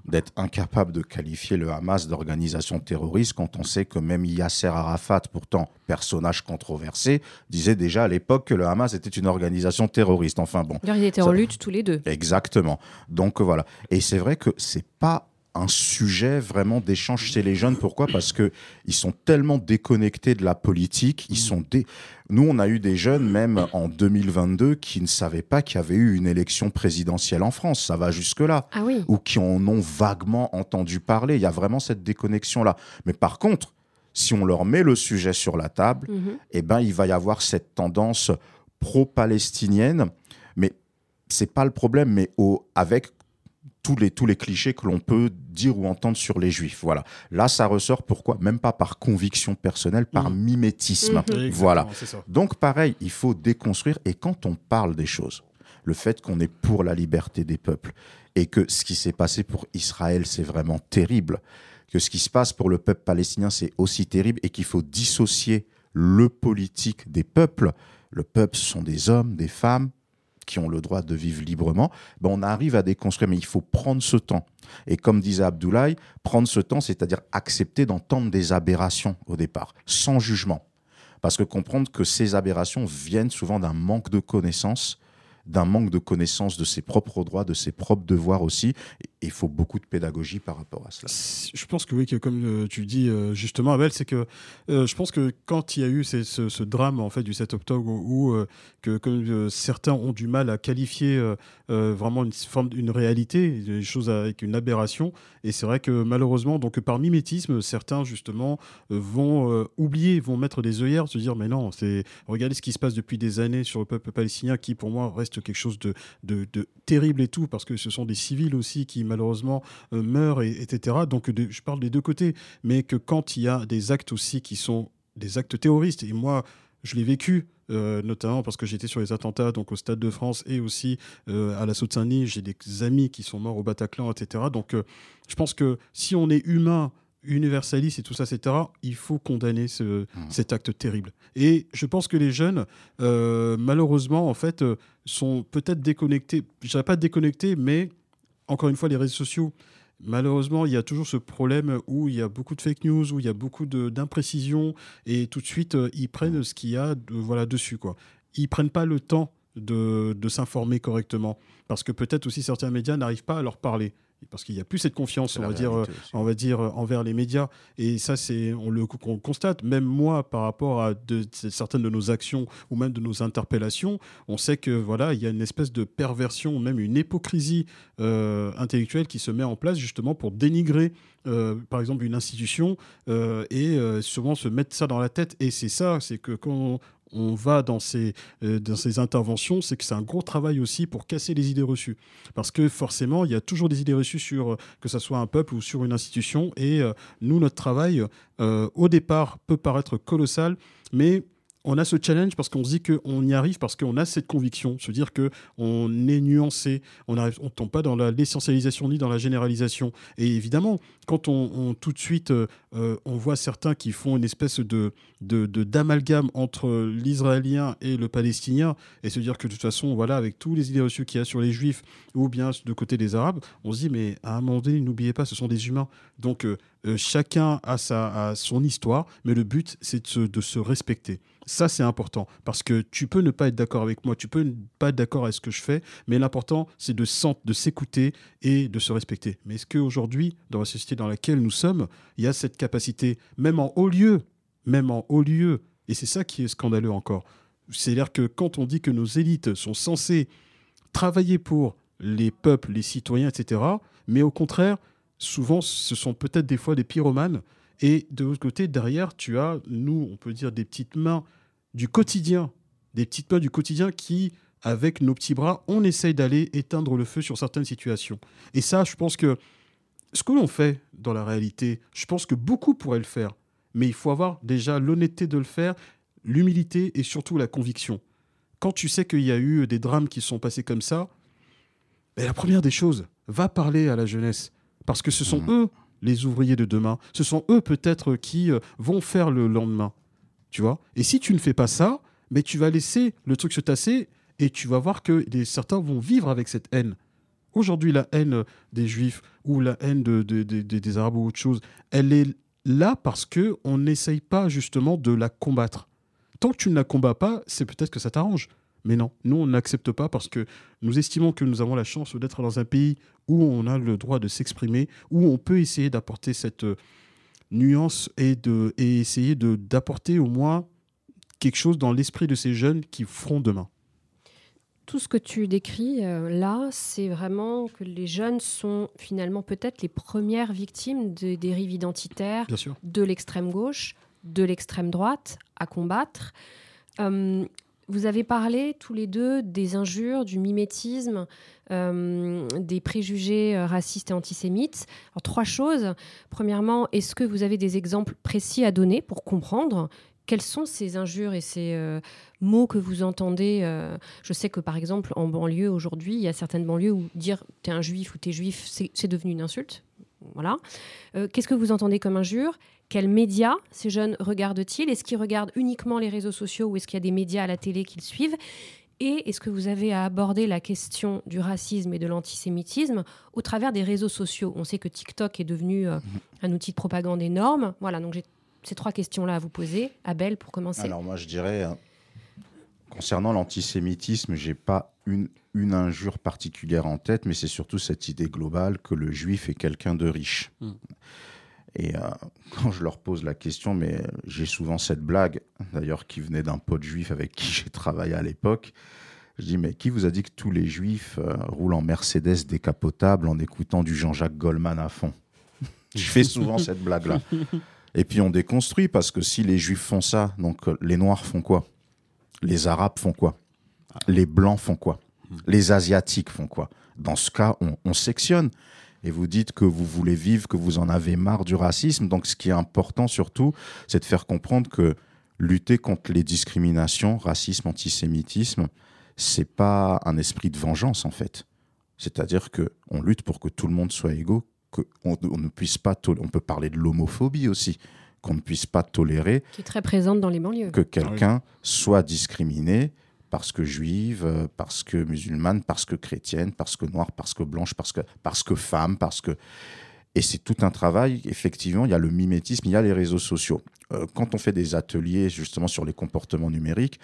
d'être incapable de qualifier le Hamas d'organisation terroriste quand on sait que même Yasser Arafat, pourtant personnage controversé, disait déjà à l'époque que le Hamas était une organisation terroriste. Enfin bon. Ils étaient en lutte tous les deux. Exactement. Donc voilà. Et c'est vrai que c'est pas un sujet vraiment d'échange chez les jeunes. Pourquoi? Parce que ils sont tellement déconnectés de la politique. Ils sont Nous, on a eu des jeunes, même en 2022, qui ne savaient pas qu'il y avait eu une élection présidentielle en France. Ça va jusque-là. Ah oui. Ou qui en ont vaguement entendu parler. Il y a vraiment cette déconnexion-là. Mais par contre, si on leur met le sujet sur la table, mhm. eh ben, il va y avoir cette tendance pro-palestinienne. Mais c'est pas le problème, mais au, avec tous les, tous les clichés que l'on peut dire ou entendre sur les juifs. Voilà. Là, ça ressort pourquoi? Même pas par conviction personnelle, par mmh. mimétisme. Mmh. Voilà. Donc, pareil, il faut déconstruire. Et quand on parle des choses, le fait qu'on est pour la liberté des peuples et que ce qui s'est passé pour Israël, c'est vraiment terrible, que ce qui se passe pour le peuple palestinien, c'est aussi terrible et qu'il faut dissocier le politique des peuples. Le peuple, ce sont des hommes, des femmes, qui ont le droit de vivre librement, ben on arrive à déconstruire. Mais il faut prendre ce temps. Et comme disait Abdoulaye, prendre ce temps, c'est-à-dire accepter d'entendre des aberrations au départ, sans jugement. Parce que comprendre que ces aberrations viennent souvent d'un manque de connaissances d'un manque de connaissance de ses propres droits, de ses propres devoirs aussi. Il faut beaucoup de pédagogie par rapport à cela. Je pense que oui, que comme euh, tu dis euh, justement, Abel, c'est que euh, je pense que quand il y a eu ce, drame en fait du 7 octobre où, que certains ont du mal à qualifier vraiment une forme, une réalité, des choses avec une aberration, et c'est vrai que malheureusement, donc par mimétisme, certains justement vont oublier, vont mettre des œillères, se dire mais non, c'est regardez ce qui se passe depuis des années sur le peuple palestinien qui pour moi reste quelque chose de, de, terrible et tout, parce que ce sont des civils aussi qui malheureusement euh, meurent, et, etc. Donc je parle des deux côtés, mais que quand il y a des actes aussi qui sont des actes terroristes, et moi je l'ai vécu, euh, notamment parce que j'étais sur les attentats donc au Stade de France et aussi euh, à la Saute-Saint-Denis. J'ai des amis qui sont morts au Bataclan, etc. Donc, je pense que si on est humain universaliste et tout ça, etc., il faut condamner ce, mmh. cet acte terrible. Et je pense que les jeunes, euh, malheureusement, en fait, euh, sont peut-être déconnectés. Je dirais pas déconnectés, mais encore une fois, les réseaux sociaux, malheureusement, il y a toujours ce problème où il y a beaucoup de fake news, où il y a beaucoup d'imprécisions, et tout de suite, euh, ils prennent ce qu'il y a voilà, dessus. Quoi. Ils prennent pas le temps de s'informer correctement. Parce que peut-être aussi certains médias n'arrivent pas à leur parler parce qu'il n'y a plus cette confiance, on va, dire, euh, on va dire, euh, envers les médias. Et ça, c'est on le, constate. Même moi, par rapport à de, certaines de nos actions ou même de nos interpellations, on sait que voilà, il y a une espèce de perversion, même une hypocrisie euh, intellectuelle qui se met en place justement pour dénigrer par exemple une institution et souvent se mettre ça dans la tête. Et c'est ça, c'est que quand on va dans ces, euh, dans ces interventions, c'est que c'est un gros travail aussi pour casser les idées reçues. Parce que forcément, il y a toujours des idées reçues sur euh, que ce soit un peuple ou sur une institution. Et euh, nous, notre travail, au départ, peut paraître colossal, mais on a ce challenge parce qu'on se dit qu'on y arrive parce qu'on a cette conviction, se dire que on est nuancé, on ne on tombe pas dans l'essentialisation ni dans la généralisation. Et évidemment, quand on, tout de suite euh, euh, on voit certains qui font une espèce de d'amalgame entre l'israélien et le palestinien et se dire que de toute façon, voilà, avec tous les idées reçues qu'il y a sur les juifs ou bien de côté des arabes, on se dit mais à un moment donné, n'oubliez pas, ce sont des humains. Donc euh, chacun a sa a son histoire, mais le but c'est de de se respecter. Ça, c'est important parce que tu peux ne pas être d'accord avec moi, tu peux ne pas être d'accord avec ce que je fais, mais l'important, c'est de, de s'écouter et de se respecter. Mais est-ce qu'aujourd'hui, dans la société dans laquelle nous sommes, il y a cette capacité, même en haut lieu, même en haut lieu, et c'est ça qui est scandaleux encore. C'est-à-dire que quand on dit que nos élites sont censées travailler pour les peuples, les citoyens, etc., mais au contraire, souvent, ce sont peut-être des fois des pyromanes et de l'autre côté, derrière, tu as, nous, on peut dire, des petites mains du quotidien, des petites mains du quotidien qui, avec nos petits bras, on essaye d'aller éteindre le feu sur certaines situations. Et ça, je pense que ce que l'on fait dans la réalité, je pense que beaucoup pourraient le faire. Mais il faut avoir déjà l'honnêteté de le faire, l'humilité et surtout la conviction. Quand tu sais qu'il y a eu des drames qui sont passés comme ça, ben, la première des choses, va parler à la jeunesse. Parce que ce sont mmh. eux les ouvriers de demain. Ce sont eux peut-être qui euh, vont faire le lendemain. Tu vois? Et si tu ne fais pas ça, mais tu vas laisser le truc se tasser et tu vas voir que certains vont vivre avec cette haine. Aujourd'hui, la haine des juifs ou la haine de, des arabes ou autre chose, elle est là parce que on n'essaye pas justement de la combattre. Tant que tu ne la combats pas, c'est peut-être que ça t'arrange. Mais non, nous, on n'accepte pas parce que nous estimons que nous avons la chance d'être dans un pays où on a le droit de s'exprimer, où on peut essayer d'apporter cette euh, nuance et, de, et essayer d'apporter au moins quelque chose dans l'esprit de ces jeunes qui feront demain. Tout ce que tu décris euh, là, c'est vraiment que les jeunes sont finalement peut-être les premières victimes des dérives identitaires de l'extrême gauche, de l'extrême droite à combattre. Euh, vous avez parlé tous les deux des injures, du mimétisme, euh, des préjugés euh, racistes et antisémites. Alors, trois choses. Premièrement, est-ce que vous avez des exemples précis à donner pour comprendre quelles sont ces injures et ces euh, mots que vous entendez Je sais que par exemple en banlieue aujourd'hui, il y a certaines banlieues où dire t'es un juif ou t'es juif, c'est devenu une insulte. Voilà. Qu'est-ce que vous entendez comme injure? Quels médias ces jeunes regardent-ils? Est-ce qu'ils regardent uniquement les réseaux sociaux ou est-ce qu'il y a des médias à la télé qu'ils suivent? Et est-ce que vous avez à aborder la question du racisme et de l'antisémitisme au travers des réseaux sociaux? On sait que TikTok est devenu euh, mhm. un outil de propagande énorme. Voilà, donc j'ai ces trois questions-là à vous poser. Abel, pour commencer. Alors moi, je dirais, hein, concernant l'antisémitisme, j'ai pas une, une injure particulière en tête, mais c'est surtout cette idée globale que le juif est quelqu'un de riche. Hmm. Et euh, quand je leur pose la question, mais j'ai souvent cette blague, d'ailleurs, qui venait d'un pote juif avec qui j'ai travaillé à l'époque. Je dis, mais qui vous a dit que tous les juifs euh, roulent en Mercedes décapotable en écoutant du Jean-Jacques Goldman à fond? Je fais souvent cette blague-là. Et puis on déconstruit parce que si les juifs font ça, donc euh, les noirs font quoi? Les arabes font quoi? Les blancs font quoi? Les asiatiques font quoi? Dans ce cas, on, on sectionne et vous dites que vous voulez vivre, que vous en avez marre du racisme. Donc ce qui est important surtout, c'est de faire comprendre que lutter contre les discriminations, racisme, antisémitisme, c'est pas un esprit de vengeance en fait. C'est-à-dire que on lutte pour que tout le monde soit égaux, qu'on on ne puisse pas on peut parler de l'homophobie aussi, qu'on ne puisse pas tolérer qui est très présente dans les banlieues que quelqu'un soit discriminé parce que juive, euh, parce que musulmane, parce que chrétienne, parce que noire, parce que blanche, parce que, parce que femme, parce que... Et c'est tout un travail, effectivement, il y a le mimétisme, il y a les réseaux sociaux. Euh, quand on fait des ateliers justement sur les comportements numériques,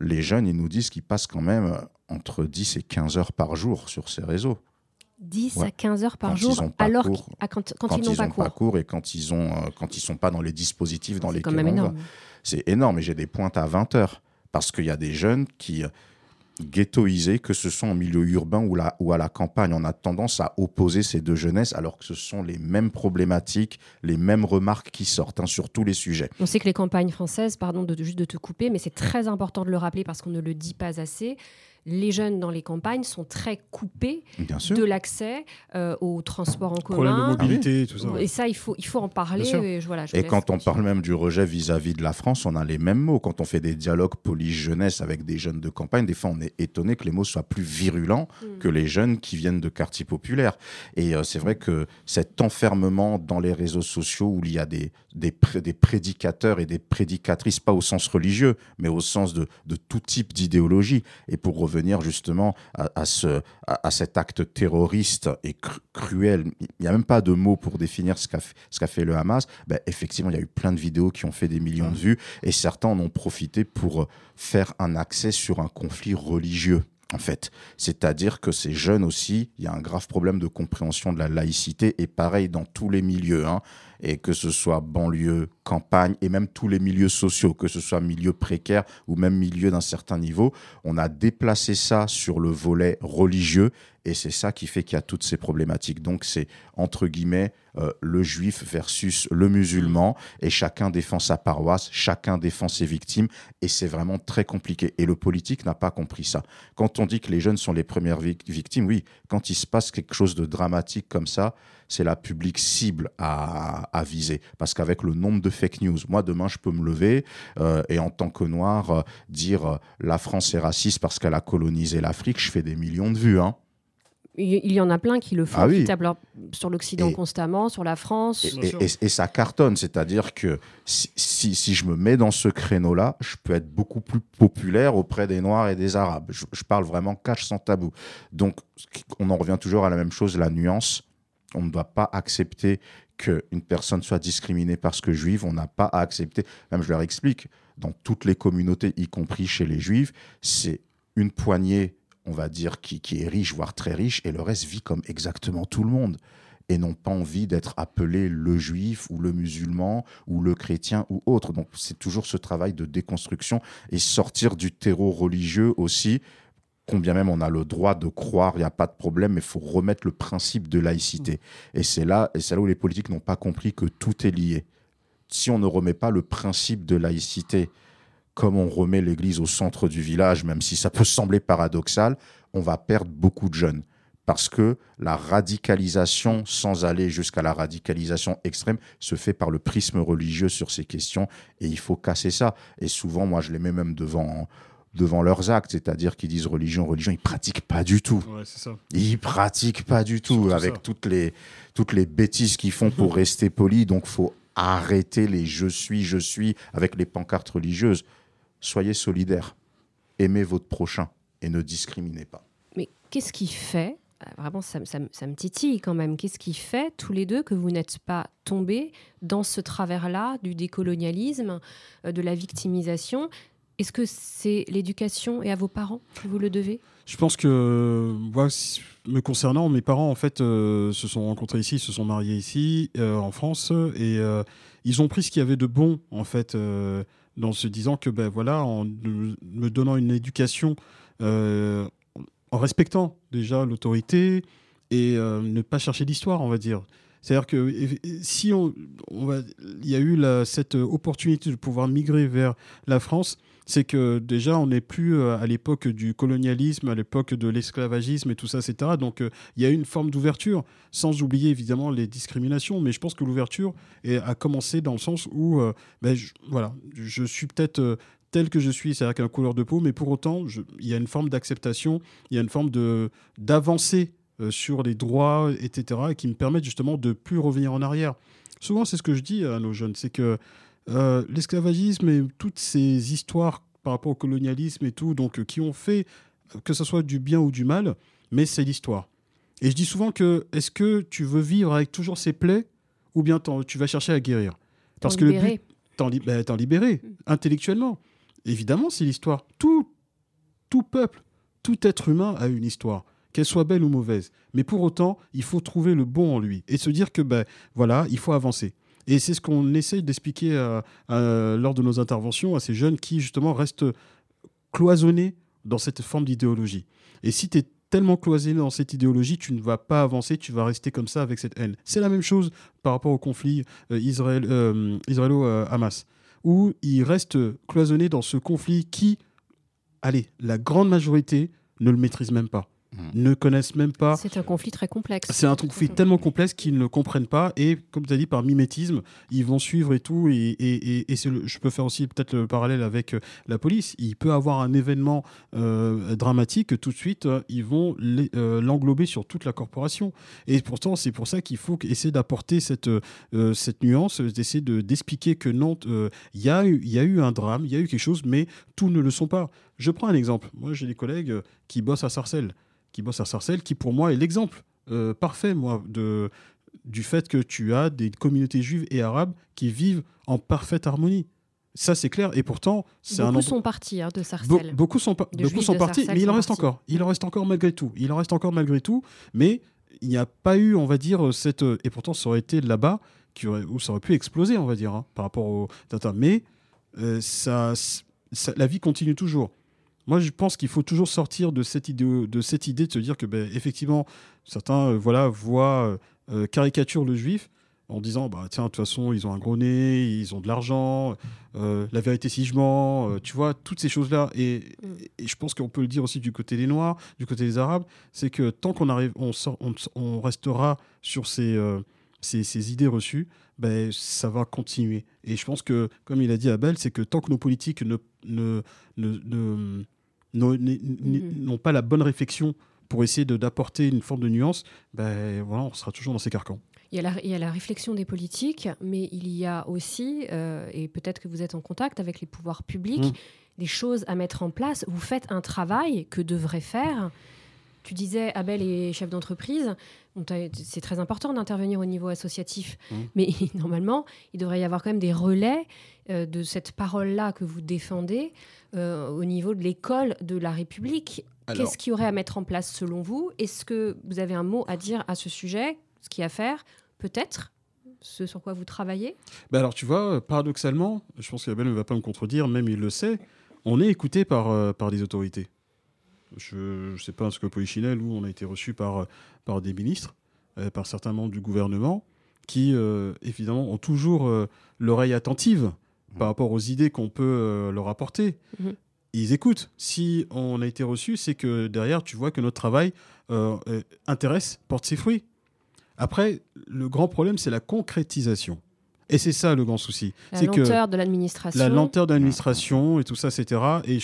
les jeunes, ils nous disent qu'ils passent quand même euh, entre 10 et 15 heures par jour sur ces réseaux. 10 Ouais. à 15 heures par Quand jour, alors cours. qu'- ah, quand, quand Quand ils n'ont pas pas cours et quand ils ont, euh, sont pas dans les dispositifs dans C'est quand lesquels on va. C'est énorme et j'ai des pointes à 20 heures parce qu'il y a des jeunes qui euh, ghettoisés, que ce soit en milieu urbain ou, à la campagne, on a tendance à opposer ces deux jeunesses alors que ce sont les mêmes problématiques, les mêmes remarques qui sortent hein, sur tous les sujets. On sait que les campagnes françaises, pardon de, juste de te couper, mais c'est très important de le rappeler parce qu'on ne le dit pas assez. Les jeunes dans les campagnes sont très coupés de l'accès euh, au transport en Problème de commun. mobilité, tout ça. Et ça, il faut, il faut en parler. Bien sûr. Et, je- voilà, je Et laisse quand on parle même du rejet vis-à-vis de la France, on a les mêmes mots. Quand on fait des dialogues police-jeunesse avec des jeunes de campagne, des fois on est étonné que les mots soient plus virulents Mm. que les jeunes qui viennent de quartiers populaires. Et euh, c'est vrai que cet enfermement dans les réseaux sociaux où il y a des, des prédicateurs et des prédicatrices, pas au sens religieux, mais au sens de, de tout type d'idéologie. Et pour revenir justement à, à ce, à, à cet acte terroriste et cru- cruel, il n'y a même pas de mots pour définir ce qu'a qu'a fait le Hamas. Ben, effectivement, il y a eu plein de vidéos qui ont fait des millions de vues et certains en ont profité pour euh, faire un accès sur un conflit religieux. En fait, c'est-à-dire que ces jeunes aussi, il y a un grave problème de compréhension de la laïcité et pareil dans tous les milieux, hein, et que ce soit banlieue, campagne et même tous les milieux sociaux, que ce soit milieu précaire ou même milieu d'un certain niveau, on a déplacé ça sur le volet religieux et c'est ça qui fait qu'il y a toutes ces problématiques. Donc c'est entre guillemets euh, le juif versus le musulman et chacun défend sa paroisse, chacun défend ses victimes et c'est vraiment très compliqué. Et le politique n'a pas compris ça. Quand on dit que les jeunes sont les premières vic- victimes, oui, quand il se passe quelque chose de dramatique comme ça, c'est la publique cible à, à viser. Parce qu'avec le nombre de fake news, moi demain je peux me lever euh, et en tant que noir euh, dire euh, la France est raciste parce qu'elle a colonisé l'Afrique, je fais des millions de vues. Hein. Il y en a plein qui le font, Ah oui. qui sur l'Occident constamment, sur la France. Et, Bien sûr. et- et- et ça cartonne, c'est-à-dire que si, si, si je me mets dans ce créneau-là, je peux être beaucoup plus populaire auprès des Noirs et des Arabes. Je, je parle vraiment cash sans tabou. Donc, on en revient toujours à la même chose, la nuance. On ne doit pas accepter qu'une personne soit discriminée parce que juive. On n'a pas à accepter, même je leur explique, dans toutes les communautés, y compris chez les juifs, c'est une poignée, on va dire, qui, qui est riche, voire très riche, et le reste vit comme exactement tout le monde et n'ont pas envie d'être appelés le juif ou le musulman ou le chrétien ou autre. Donc c'est toujours ce travail de déconstruction et sortir du terreau religieux aussi. Combien même on a le droit de croire, il n'y a pas de problème, mais il faut remettre le principe de laïcité. Et c'est là, et là où les politiques n'ont pas compris que tout est lié. Si on ne remet pas le principe de laïcité, comme on remet l'Église au centre du village, même si ça peut sembler paradoxal, on va perdre beaucoup de jeunes parce que la radicalisation, sans aller jusqu'à la radicalisation extrême, se fait par le prisme religieux sur ces questions et il faut casser ça. Et souvent, moi, je les mets même devant, devant leurs actes, c'est-à-dire qu'ils disent religion, religion, ils pratiquent pas du tout. Ouais, c'est ça. Ils pratiquent pas du tout Surtout avec ça. toutes les, toutes les bêtises qu'ils font pour rester polis. Donc, faut arrêter les je suis, je suis avec les pancartes religieuses. Soyez solidaires. Aimez votre prochain et ne discriminez pas. Mais qu'est-ce qui fait, euh, vraiment ça, me- ça me- ça me titille quand même, qu'est-ce qui fait tous les deux que vous n'êtes pas tombés dans ce travers-là du décolonialisme, euh, de la victimisation Est-ce que c'est l'éducation et à vos parents que vous le devez? Je pense que, moi, me concernant, mes parents, en fait, euh, se sont rencontrés ici, se sont mariés ici, euh, en France, et euh, ils ont pris ce qu'il y avait de bon, en fait, dans se disant que, ben voilà, en me donnant une éducation, en respectant déjà l'autorité et ne pas chercher l'histoire, on va dire. C'est-à-dire que si on, il y a eu cette opportunité de pouvoir migrer vers la France, c'est que déjà on n'est plus euh, à l'époque du colonialisme, à l'époque de l'esclavagisme et tout ça, etc. Donc euh, il y a une forme d'ouverture, sans oublier évidemment les discriminations, mais je pense que l'ouverture a commencé dans le sens où, euh, ben, je, voilà, je suis peut-être tel que je suis, c'est-à-dire qu'un couleur de peau, mais pour autant, il y a une forme d'acceptation, il y a une forme de d'avancée sur les droits, etc., et qui me permettent justement de plus revenir en arrière. Souvent, c'est ce que je dis à nos jeunes, c'est que euh, l'esclavagisme et toutes ces histoires par rapport au colonialisme et tout, donc euh, qui ont fait euh, que ce soit du bien ou du mal, mais c'est l'histoire. Et je dis souvent que est-ce que tu veux vivre avec toujours ces plaies ou bien tu vas chercher à guérir? Parce T'en que le but, t'en li- ben, t'en libérer intellectuellement. Évidemment, c'est l'histoire. Tout, tout peuple, tout être humain a une histoire qu'elle soit belle ou mauvaise. Mais pour autant, il faut trouver le bon en lui et se dire que, ben, voilà, il faut avancer. Et c'est ce qu'on essaye d'expliquer lors de nos interventions à ces jeunes qui, justement, restent cloisonnés dans cette forme d'idéologie. Et si tu es tellement cloisonné dans cette idéologie, tu ne vas pas avancer, tu vas rester comme ça avec cette haine. C'est la même chose par rapport au conflit euh, euh, israélo-hamas, où ils restent cloisonnés dans ce conflit qui, allez, la grande majorité ne le maîtrise même pas. Mm. ne connaissent même pas. C'est un conflit très complexe. C'est un conflit tellement complexe qu'ils ne comprennent pas. Et comme tu as dit, par mimétisme, ils vont suivre et tout. Et, et, et, je peux faire aussi peut-être le parallèle avec euh, la police. Il peut avoir un événement euh, dramatique, tout de suite, euh, ils vont l'englober sur toute la corporation. Et pourtant, c'est pour ça qu'il faut essayer d'apporter cette, cette nuance, d'essayer d'expliquer que non, il y, a eu, y a eu un drame, il y a eu quelque chose, mais tous ne le sont pas. Je prends un exemple. Moi, j'ai des collègues qui bossent à Sarcelles qui bosse à Sarcelles, qui pour moi est l'exemple euh, parfait, moi, de, du fait que tu as des communautés juives et arabes qui vivent en parfaite harmonie. Ça, c'est clair. Et pourtant, c'est un. Beaucoup sont partis hein, de Sarcelles. beaucoup sont, beaucoup sont partis, mais il en reste encore. Il en reste encore malgré tout. Il en reste encore malgré tout. Mais il n'y a pas eu, on va dire, cette. Et pourtant, ça aurait été là-bas où ça aurait pu exploser, on va dire, hein, par rapport au. Mais euh, ça, ça, la vie continue toujours. Moi, je pense qu'il faut toujours sortir de cette idée de, cette idée de se dire que, ben, effectivement, certains euh, voilà, voient, euh, euh, caricaturent le juif en disant bah tiens de toute façon ils ont un gros nez ils ont de l'argent la vérité si je mens tu vois toutes ces choses là et, mm. je pense qu'on peut le dire aussi du côté des noirs du côté des arabes c'est que tant qu'on arrive on, sort, on, restera sur ces, ces, idées reçues ben, ça va continuer et je pense que comme il a dit Abel c'est que tant que nos politiques ne, ne, ne. N'ont pas la bonne réflexion pour essayer d'apporter une forme de nuance, ben, voilà, on sera toujours dans ces carcans. Il y, a la, il y, a la, réflexion des politiques, mais il y a aussi, euh, et peut-être que vous êtes en contact avec les pouvoirs publics, mhm. des choses à mettre en place. Vous faites un travail que devraient faire. Tu disais, Abel est chef d'entreprise. C'est très important d'intervenir au niveau associatif. Mhm. Mais normalement, il devrait y avoir quand même des relais euh, de cette parole-là que vous défendez euh, au niveau de l'école de la République. Qu'est-ce qu'il y aurait à mettre en place selon vous? Est-ce que vous avez un mot à dire à ce sujet Ce qu'il y a à faire Peut-être ce sur quoi vous travaillez? Ben Alors, tu vois, paradoxalement, je pense qu'Abel ne va pas me contredire, même il le sait, on est écouté par, euh, par des autorités. Je ne sais pas ce que Polichinelle, où on a été reçu par, par des ministres, euh, par certains membres du gouvernement, qui, évidemment, ont toujours l'oreille attentive par rapport aux idées qu'on peut euh, leur apporter. Mhm. Ils écoutent. Si on a été reçu, c'est que derrière, tu vois que notre travail euh, euh, intéresse, porte ses fruits. Après, le grand problème, c'est la concrétisation. Et c'est ça le grand souci. La lenteur de l'administration. La lenteur de l'administration et tout ça, etc. Et,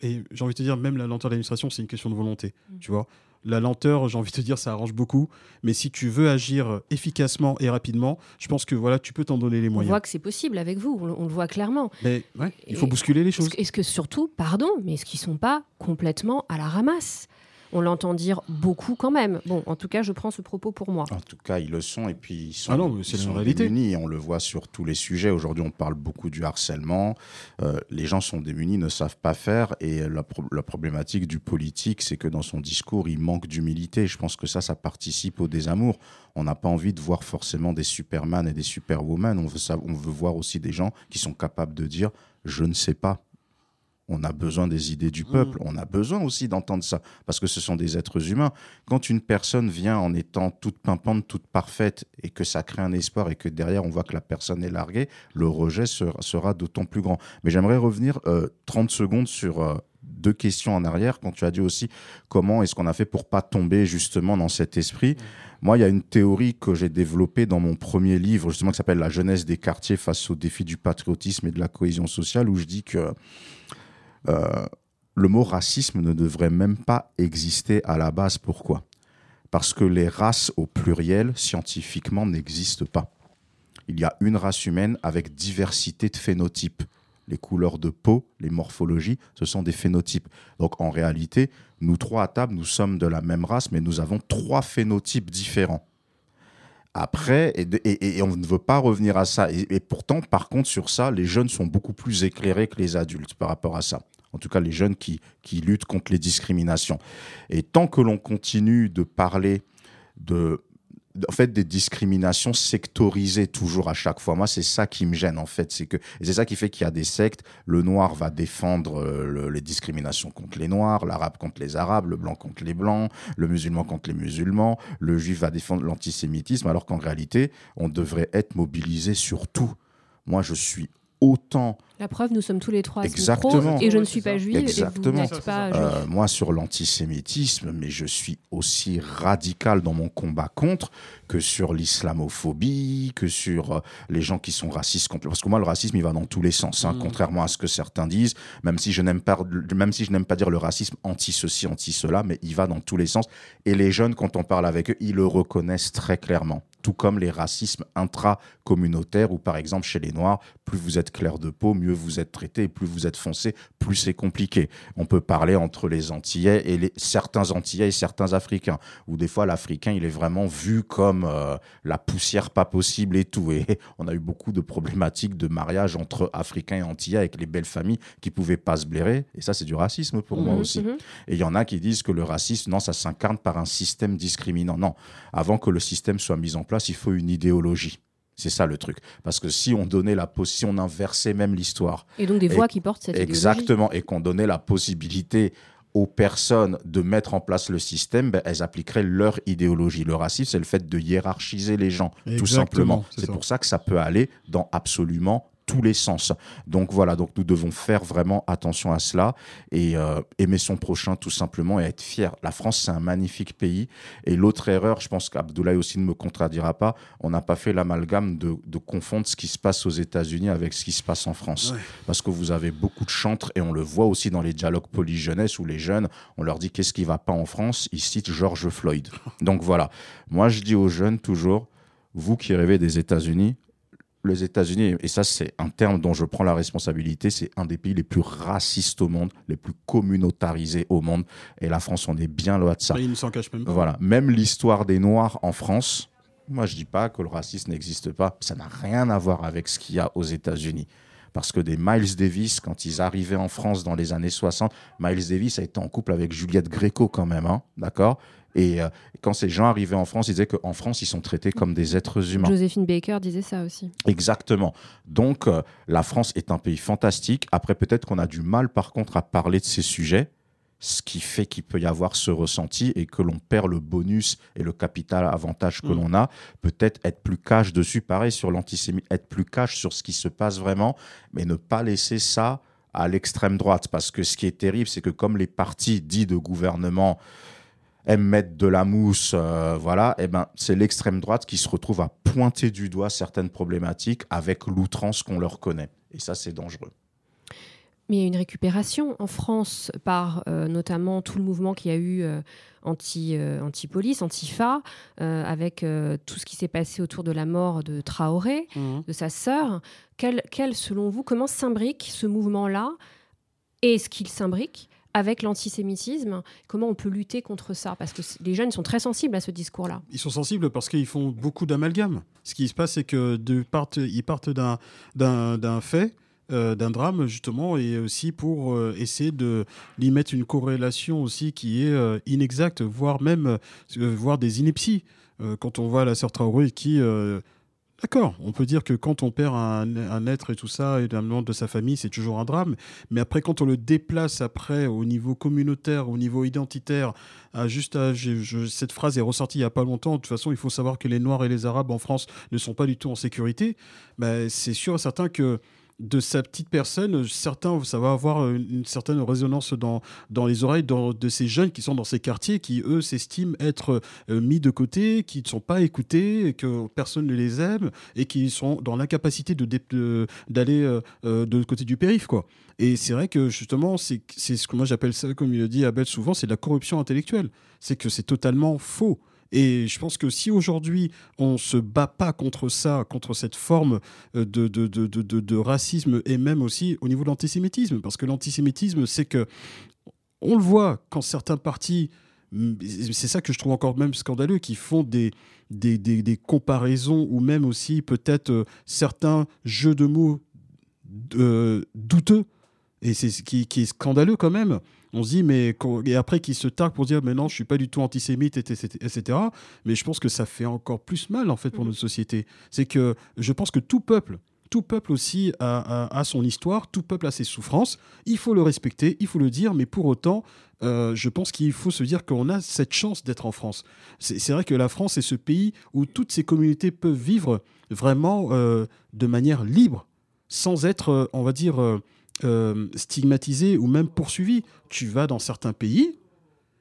et j'ai envie de te dire, même la lenteur de l'administration, c'est une question de volonté. Mhm. Tu vois la lenteur, j'ai envie de te dire, ça arrange beaucoup. Mais si tu veux agir efficacement et rapidement, je pense que voilà, tu peux t'en donner les moyens. On voit que c'est possible avec vous, on, le voit clairement. Mais il faut bousculer les choses. Est-ce que, surtout, pardon, mais est-ce qu'ils sont pas complètement à la ramasse? On l'entend dire beaucoup quand même. Bon, en tout cas, je prends ce propos pour moi. En tout cas, ils le sont et puis ils sont, ah non, réalité. démunis. On le voit sur tous les sujets. Aujourd'hui, on parle beaucoup du harcèlement. Euh, les gens sont démunis, ne savent pas faire. Et la, la problématique du politique, c'est que dans son discours, il manque d'humilité. Je pense que ça, ça participe au désamour. On n'a pas envie de voir forcément des Superman et des Superwoman. On veut, on veut voir aussi des gens qui sont capables de dire je ne sais pas on a besoin des idées du peuple, mm. on a besoin aussi d'entendre ça, parce que ce sont des êtres humains. Quand une personne vient en étant toute pimpante, toute parfaite, et que ça crée un espoir, et que derrière on voit que la personne est larguée, le rejet sera, d'autant plus grand. Mais j'aimerais revenir 30 euh, secondes sur euh, deux questions en arrière, quand tu as dit aussi comment est-ce qu'on a fait pour pas tomber justement dans cet esprit. Mm. Moi, il y a une théorie que j'ai développée dans mon premier livre, justement, qui s'appelle La jeunesse des quartiers face aux défis du patriotisme et de la cohésion sociale, où je dis que euh, le mot racisme ne devrait même pas exister à la base. Pourquoi? Parce que les races au pluriel, scientifiquement, n'existent pas. Il y a une race humaine avec diversité de phénotypes. Les couleurs de peau, les morphologies, ce sont des phénotypes. Donc en réalité, nous trois à table, nous sommes de la même race, mais nous avons trois phénotypes différents. Après, et, on ne veut pas revenir à ça. Et, pourtant, par contre, sur ça, les jeunes sont beaucoup plus éclairés que les adultes par rapport à ça. En tout cas, les jeunes qui, qui luttent contre les discriminations. Et tant que l'on continue de parler de en fait des discriminations sectorisées toujours à chaque fois. Moi, c'est ça qui me gêne en fait, c'est que c'est ça qui fait qu'il y a des sectes. Le noir va défendre euh, les discriminations contre les noirs, l'arabe contre les arabes, le blanc contre les blancs, le musulman contre les musulmans, le juif va défendre l'antisémitisme, alors qu'en réalité, on devrait être mobilisé sur tout. Moi, je suis autant. La preuve, nous sommes tous les trois Exactement. et je ne suis pas juive Exactement. et vous pas euh, moi, sur l'antisémitisme, mais je suis aussi radical dans mon combat contre que sur l'islamophobie, que sur euh, les gens qui sont racistes. Parce que moi, le racisme, il va dans tous les sens, hein, mm. contrairement à ce que certains disent, même si je n'aime pas, même si je n'aime pas dire le racisme anti-ceci, anti-cela, mais il va dans tous les sens. Et les jeunes, quand on parle avec eux, ils le reconnaissent très clairement tout comme les racismes intra-communautaires, où par exemple chez les Noirs, plus vous êtes clair de peau, mieux vous êtes traité, et plus vous êtes foncé, plus c'est compliqué. On peut parler entre les Antillais et les, certains Antillais et certains Africains, où des fois l'Africain, il est vraiment vu comme euh, la poussière pas possible et tout. Et on a eu beaucoup de problématiques de mariage entre Africains et Antillais avec les belles familles qui pouvaient pas se blairer. Et ça, c'est du racisme pour moi mhm, aussi. Mhm. Et il y en a qui disent que le racisme, non, ça s'incarne par un système discriminant. Non, avant que le système soit mis en place, il faut une idéologie. C'est ça le truc. Parce que si on donnait la si on inversait même l'histoire. Et donc des voix qui portent cette Exactement. Et qu'on donnait la possibilité aux personnes de mettre en place le système, ben, elles appliqueraient leur idéologie. Le racisme, c'est le fait de hiérarchiser les gens, tout simplement. C'est pour ça que ça peut aller dans absolument tous les sens. Donc voilà, donc nous devons faire vraiment attention à cela et euh, aimer son prochain tout simplement et être fier. La France, c'est un magnifique pays. Et l'autre erreur, je pense qu'Abdoulaye aussi ne me contradira pas, on n'a pas fait l'amalgame de, confondre ce qui se passe aux États-Unis avec ce qui se passe en France. Parce que vous avez beaucoup de chantres et on le voit aussi dans les dialogues polyjeunesse où les jeunes, on leur dit qu'est-ce qui va pas en France, ils citent George Floyd. Donc voilà, moi je dis aux jeunes toujours, vous qui rêvez des États-Unis, les États-Unis, et ça c'est un terme dont je prends la responsabilité, c'est un des pays les plus racistes au monde, les plus communautarisés au monde. Et la France, on est bien loin de ça. il ne s'en cache même pas. Voilà. Même l'histoire des Noirs en France, moi je dis pas que le racisme n'existe pas. Ça n'a rien à voir avec ce qu'il y a aux États-Unis. Parce que des Miles Davis, quand ils arrivaient en France dans les années 60, Miles Davis a été en couple avec Juliette Gréco quand même, hein, d'accord? Et euh, quand ces gens arrivaient en France, ils disaient qu'en France, ils sont traités comme des êtres humains. Joséphine Baker disait ça aussi. Exactement. Donc, euh, la France est un pays fantastique. Après, peut-être qu'on a du mal, par contre, à parler de ces sujets, ce qui fait qu'il peut y avoir ce ressenti et que l'on perd le bonus et le capital avantage que mm. l'on a. Peut-être être plus cash dessus, pareil, sur l'antisémitisme, être plus cash sur ce qui se passe vraiment, mais ne pas laisser ça à l'extrême droite. Parce que ce qui est terrible, c'est que comme les partis dits de gouvernement aiment mettre de la mousse, euh, voilà, et eh ben c'est l'extrême droite qui se retrouve à pointer du doigt certaines problématiques avec l'outrance qu'on leur connaît. Et ça, c'est dangereux. Mais il y a une récupération en France par euh, notamment tout le mouvement qui a eu euh, anti, anti-police, anti-FA, avec tout ce qui s'est passé autour de la mort de Traoré, mmh. de sa sœur. Quel, quel, selon vous, comment s'imbrique ce mouvement-là? Et est-ce qu'il s'imbrique? Avec l'antisémitisme Comment on peut lutter contre ça? Parce que les jeunes sont très sensibles à ce discours-là. Ils sont sensibles parce qu'ils font beaucoup d'amalgames. Ce qui se passe, c'est que de partent, ils partent d'un fait. Euh, d'un drame justement et aussi pour euh, essayer de lui mettre une corrélation aussi qui est euh, inexacte voire même voire des inepties quand on voit la sœur Traoré qui D'accord, on peut dire que quand on perd un, être et tout ça, et un membre de sa famille, c'est toujours un drame. Mais après, quand on le déplace après au niveau communautaire, au niveau identitaire, à juste cette phrase est ressortie il n'y a pas longtemps. De toute façon, il faut savoir que les Noirs et les Arabes en France ne sont pas du tout en sécurité. Ben, c'est sûr et certain que de sa petite personne, certains, ça va avoir une, certaine résonance dans, dans les oreilles de ces jeunes qui sont dans ces quartiers, qui, eux, s'estiment être euh, mis de côté, qui ne sont pas écoutés, que personne ne les aime, et qui sont dans l'incapacité de, d'aller euh, euh, de l'autre côté du périph'. Quoi. Et c'est vrai que, justement, c'est, c'est ce que moi j'appelle ça, comme il le dit Abel souvent, c'est de la corruption intellectuelle. C'est que c'est totalement faux. Et je pense que si aujourd'hui on se bat pas contre ça, contre cette forme euh, de, de, de, de racisme et même aussi au niveau de l'antisémitisme, parce que l'antisémitisme, c'est que on le voit quand certains partis c'est ça que je trouve encore même scandaleux, qui font des, des, des, comparaisons ou même aussi peut-être euh, certains jeux de mots euh, douteux. Et c'est ce qui, qui, est scandaleux quand même. On se dit, mais et après qu'ils se targuent pour dire, mais non, je suis pas du tout antisémite, etc. Mais je pense que ça fait encore plus mal en fait pour mmh. notre société. C'est que je pense que tout peuple, tout peuple aussi a, son histoire, tout peuple a ses souffrances. Il faut le respecter, il faut le dire, mais pour autant, euh, je pense qu'il faut se dire qu'on a cette chance d'être en France. C'est vrai que la France est ce pays où toutes ces communautés peuvent vivre vraiment euh, de manière libre, sans être, euh, on va dire, stigmatisées ou même poursuivies. Tu vas dans certains pays,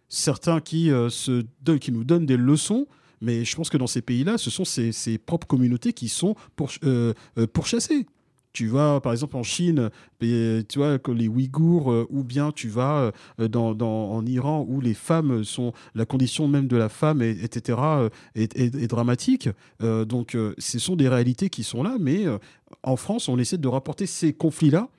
certains qui, se, qui nous donnent des leçons mais je pense que dans ces pays-là, ce sont ces, propres communautés qui sont euh, euh, pourchassées. Tu vas, par exemple, en Chine, tu vois, les Ouïghours, euh, ou bien tu vas en Iran, où les femmes sont, la condition même de la femme, etc., est, dramatique. donc, ce sont des réalités qui sont là, mais en France, on essaie de rapporter ces conflits-là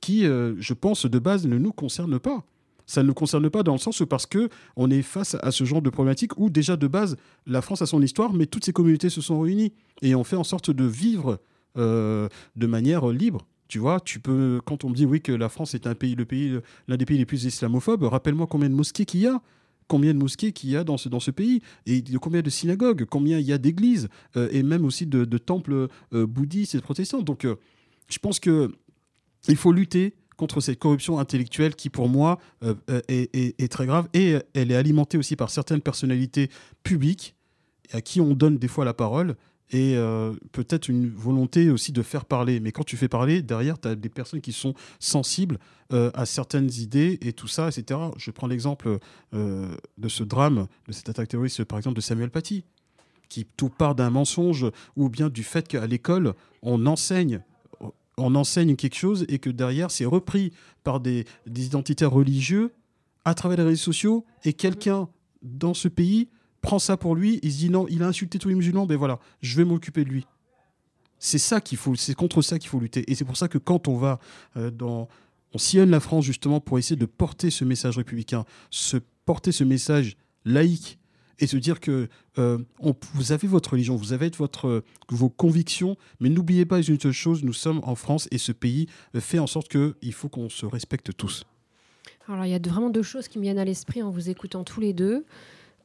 qui, je pense, de base, ne nous concernent pas ça ne nous concerne pas dans le sens où parce que on est face à ce genre de problématique où déjà de base la France a son histoire, mais toutes ces communautés se sont réunies et ont fait en sorte de vivre euh, de manière libre. Tu vois, tu peux quand on me dit oui que la France est un pays, le pays, l'un des pays les plus islamophobes, rappelle-moi combien de mosquées qu'il y a combien de mosquées qu'il y a dans ce, dans ce pays, et combien de synagogues, combien il y a d'églises, euh, et même aussi de, temples euh, bouddhistes et protestants. Donc, je pense que il faut lutter contre cette corruption intellectuelle qui, pour moi, euh, euh, est, très grave. Et elle est alimentée aussi par certaines personnalités publiques à qui on donne des fois la parole et euh, peut-être une volonté aussi de faire parler. Mais quand tu fais parler, derrière, tu as des personnes qui sont sensibles à certaines idées et tout ça, etc. Je prends l'exemple de ce drame, de cette attaque terroriste, par exemple, de Samuel Paty, qui tout part d'un mensonge ou bien du fait qu'à l'école, on enseigne on enseigne quelque chose et que derrière, c'est repris par des, identitaires religieux à travers les réseaux sociaux et quelqu'un dans ce pays prend ça pour lui, il se dit non, il a insulté tous les musulmans, ben voilà, je vais m'occuper de lui. C'est ça qu'il faut, c'est contre ça qu'il faut lutter. Et c'est pour ça que quand on va euh, dans, on sillonne la France justement pour essayer de porter ce message républicain, se porter ce message laïque et se dire que euh, vous avez votre religion, vous avez votre, euh, vos convictions, mais n'oubliez pas une seule chose, nous sommes en France et ce pays fait en sorte qu'il faut qu'on se respecte tous. Alors il y a vraiment deux choses qui me viennent à l'esprit en vous écoutant tous les deux.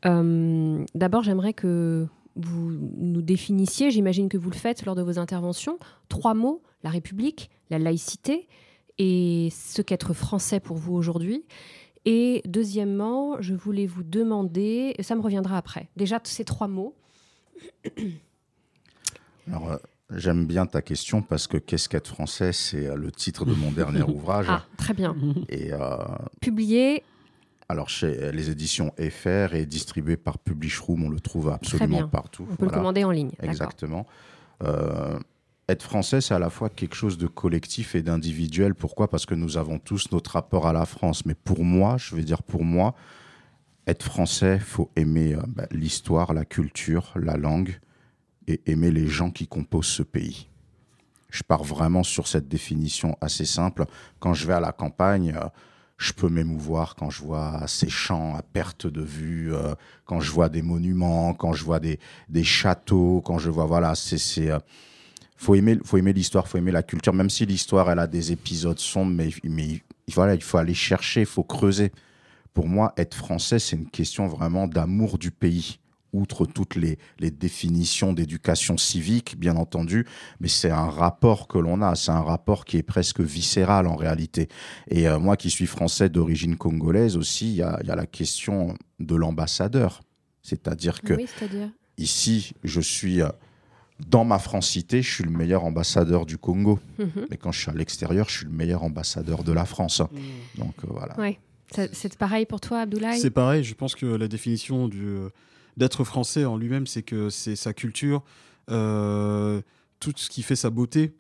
Euh, d'abord, j'aimerais que vous nous définissiez, j'imagine que vous le faites lors de vos interventions, trois mots, la République, la laïcité et ce qu'être français pour vous aujourd'hui. Et deuxièmement, je voulais vous demander, ça me reviendra après, déjà ces trois mots. Alors, euh, j'aime bien ta question parce que Qu'est-ce qu'être français C'est euh, le titre de mon dernier ouvrage. Ah, très bien. Et, euh, Publié alors, chez les éditions FR et distribué par Publishroom, on le trouve absolument partout. On peut le commander en ligne. Exactement être français, c'est à la fois quelque chose de collectif et d'individuel. Pourquoi? Parce que nous avons tous notre rapport à la France. Mais pour moi, je vais dire pour moi, être français, faut aimer euh, bah, l'histoire, la culture, la langue et aimer les gens qui composent ce pays. Je pars vraiment sur cette définition assez simple. Quand je vais à la campagne, euh, je peux m'émouvoir quand je vois ces champs à perte de vue, euh, quand je vois des monuments, quand je vois des, des châteaux, quand je vois voilà, c'est faut aimer, faut aimer l'histoire, faut aimer la culture, même si l'histoire elle a des épisodes sombres, mais, mais voilà, il faut aller chercher, il faut creuser. Pour moi, être français, c'est une question vraiment d'amour du pays, outre toutes les, les définitions d'éducation civique, bien entendu, mais c'est un rapport que l'on a, c'est un rapport qui est presque viscéral en réalité. Et euh, moi qui suis français d'origine congolaise aussi, il y a, y a, la question de l'ambassadeur. C'est-à-dire que ici, je suis euh, dans ma francité, je suis le meilleur ambassadeur du Congo. Mhm. Mais quand je suis à l'extérieur, je suis le meilleur ambassadeur de la France. Mhm. Donc euh, voilà. Ouais. C'est pareil pour toi, Abdoulaye? C'est pareil. Je pense que la définition euh, d'être français en lui-même, c'est que c'est sa culture, euh, tout ce qui fait sa beauté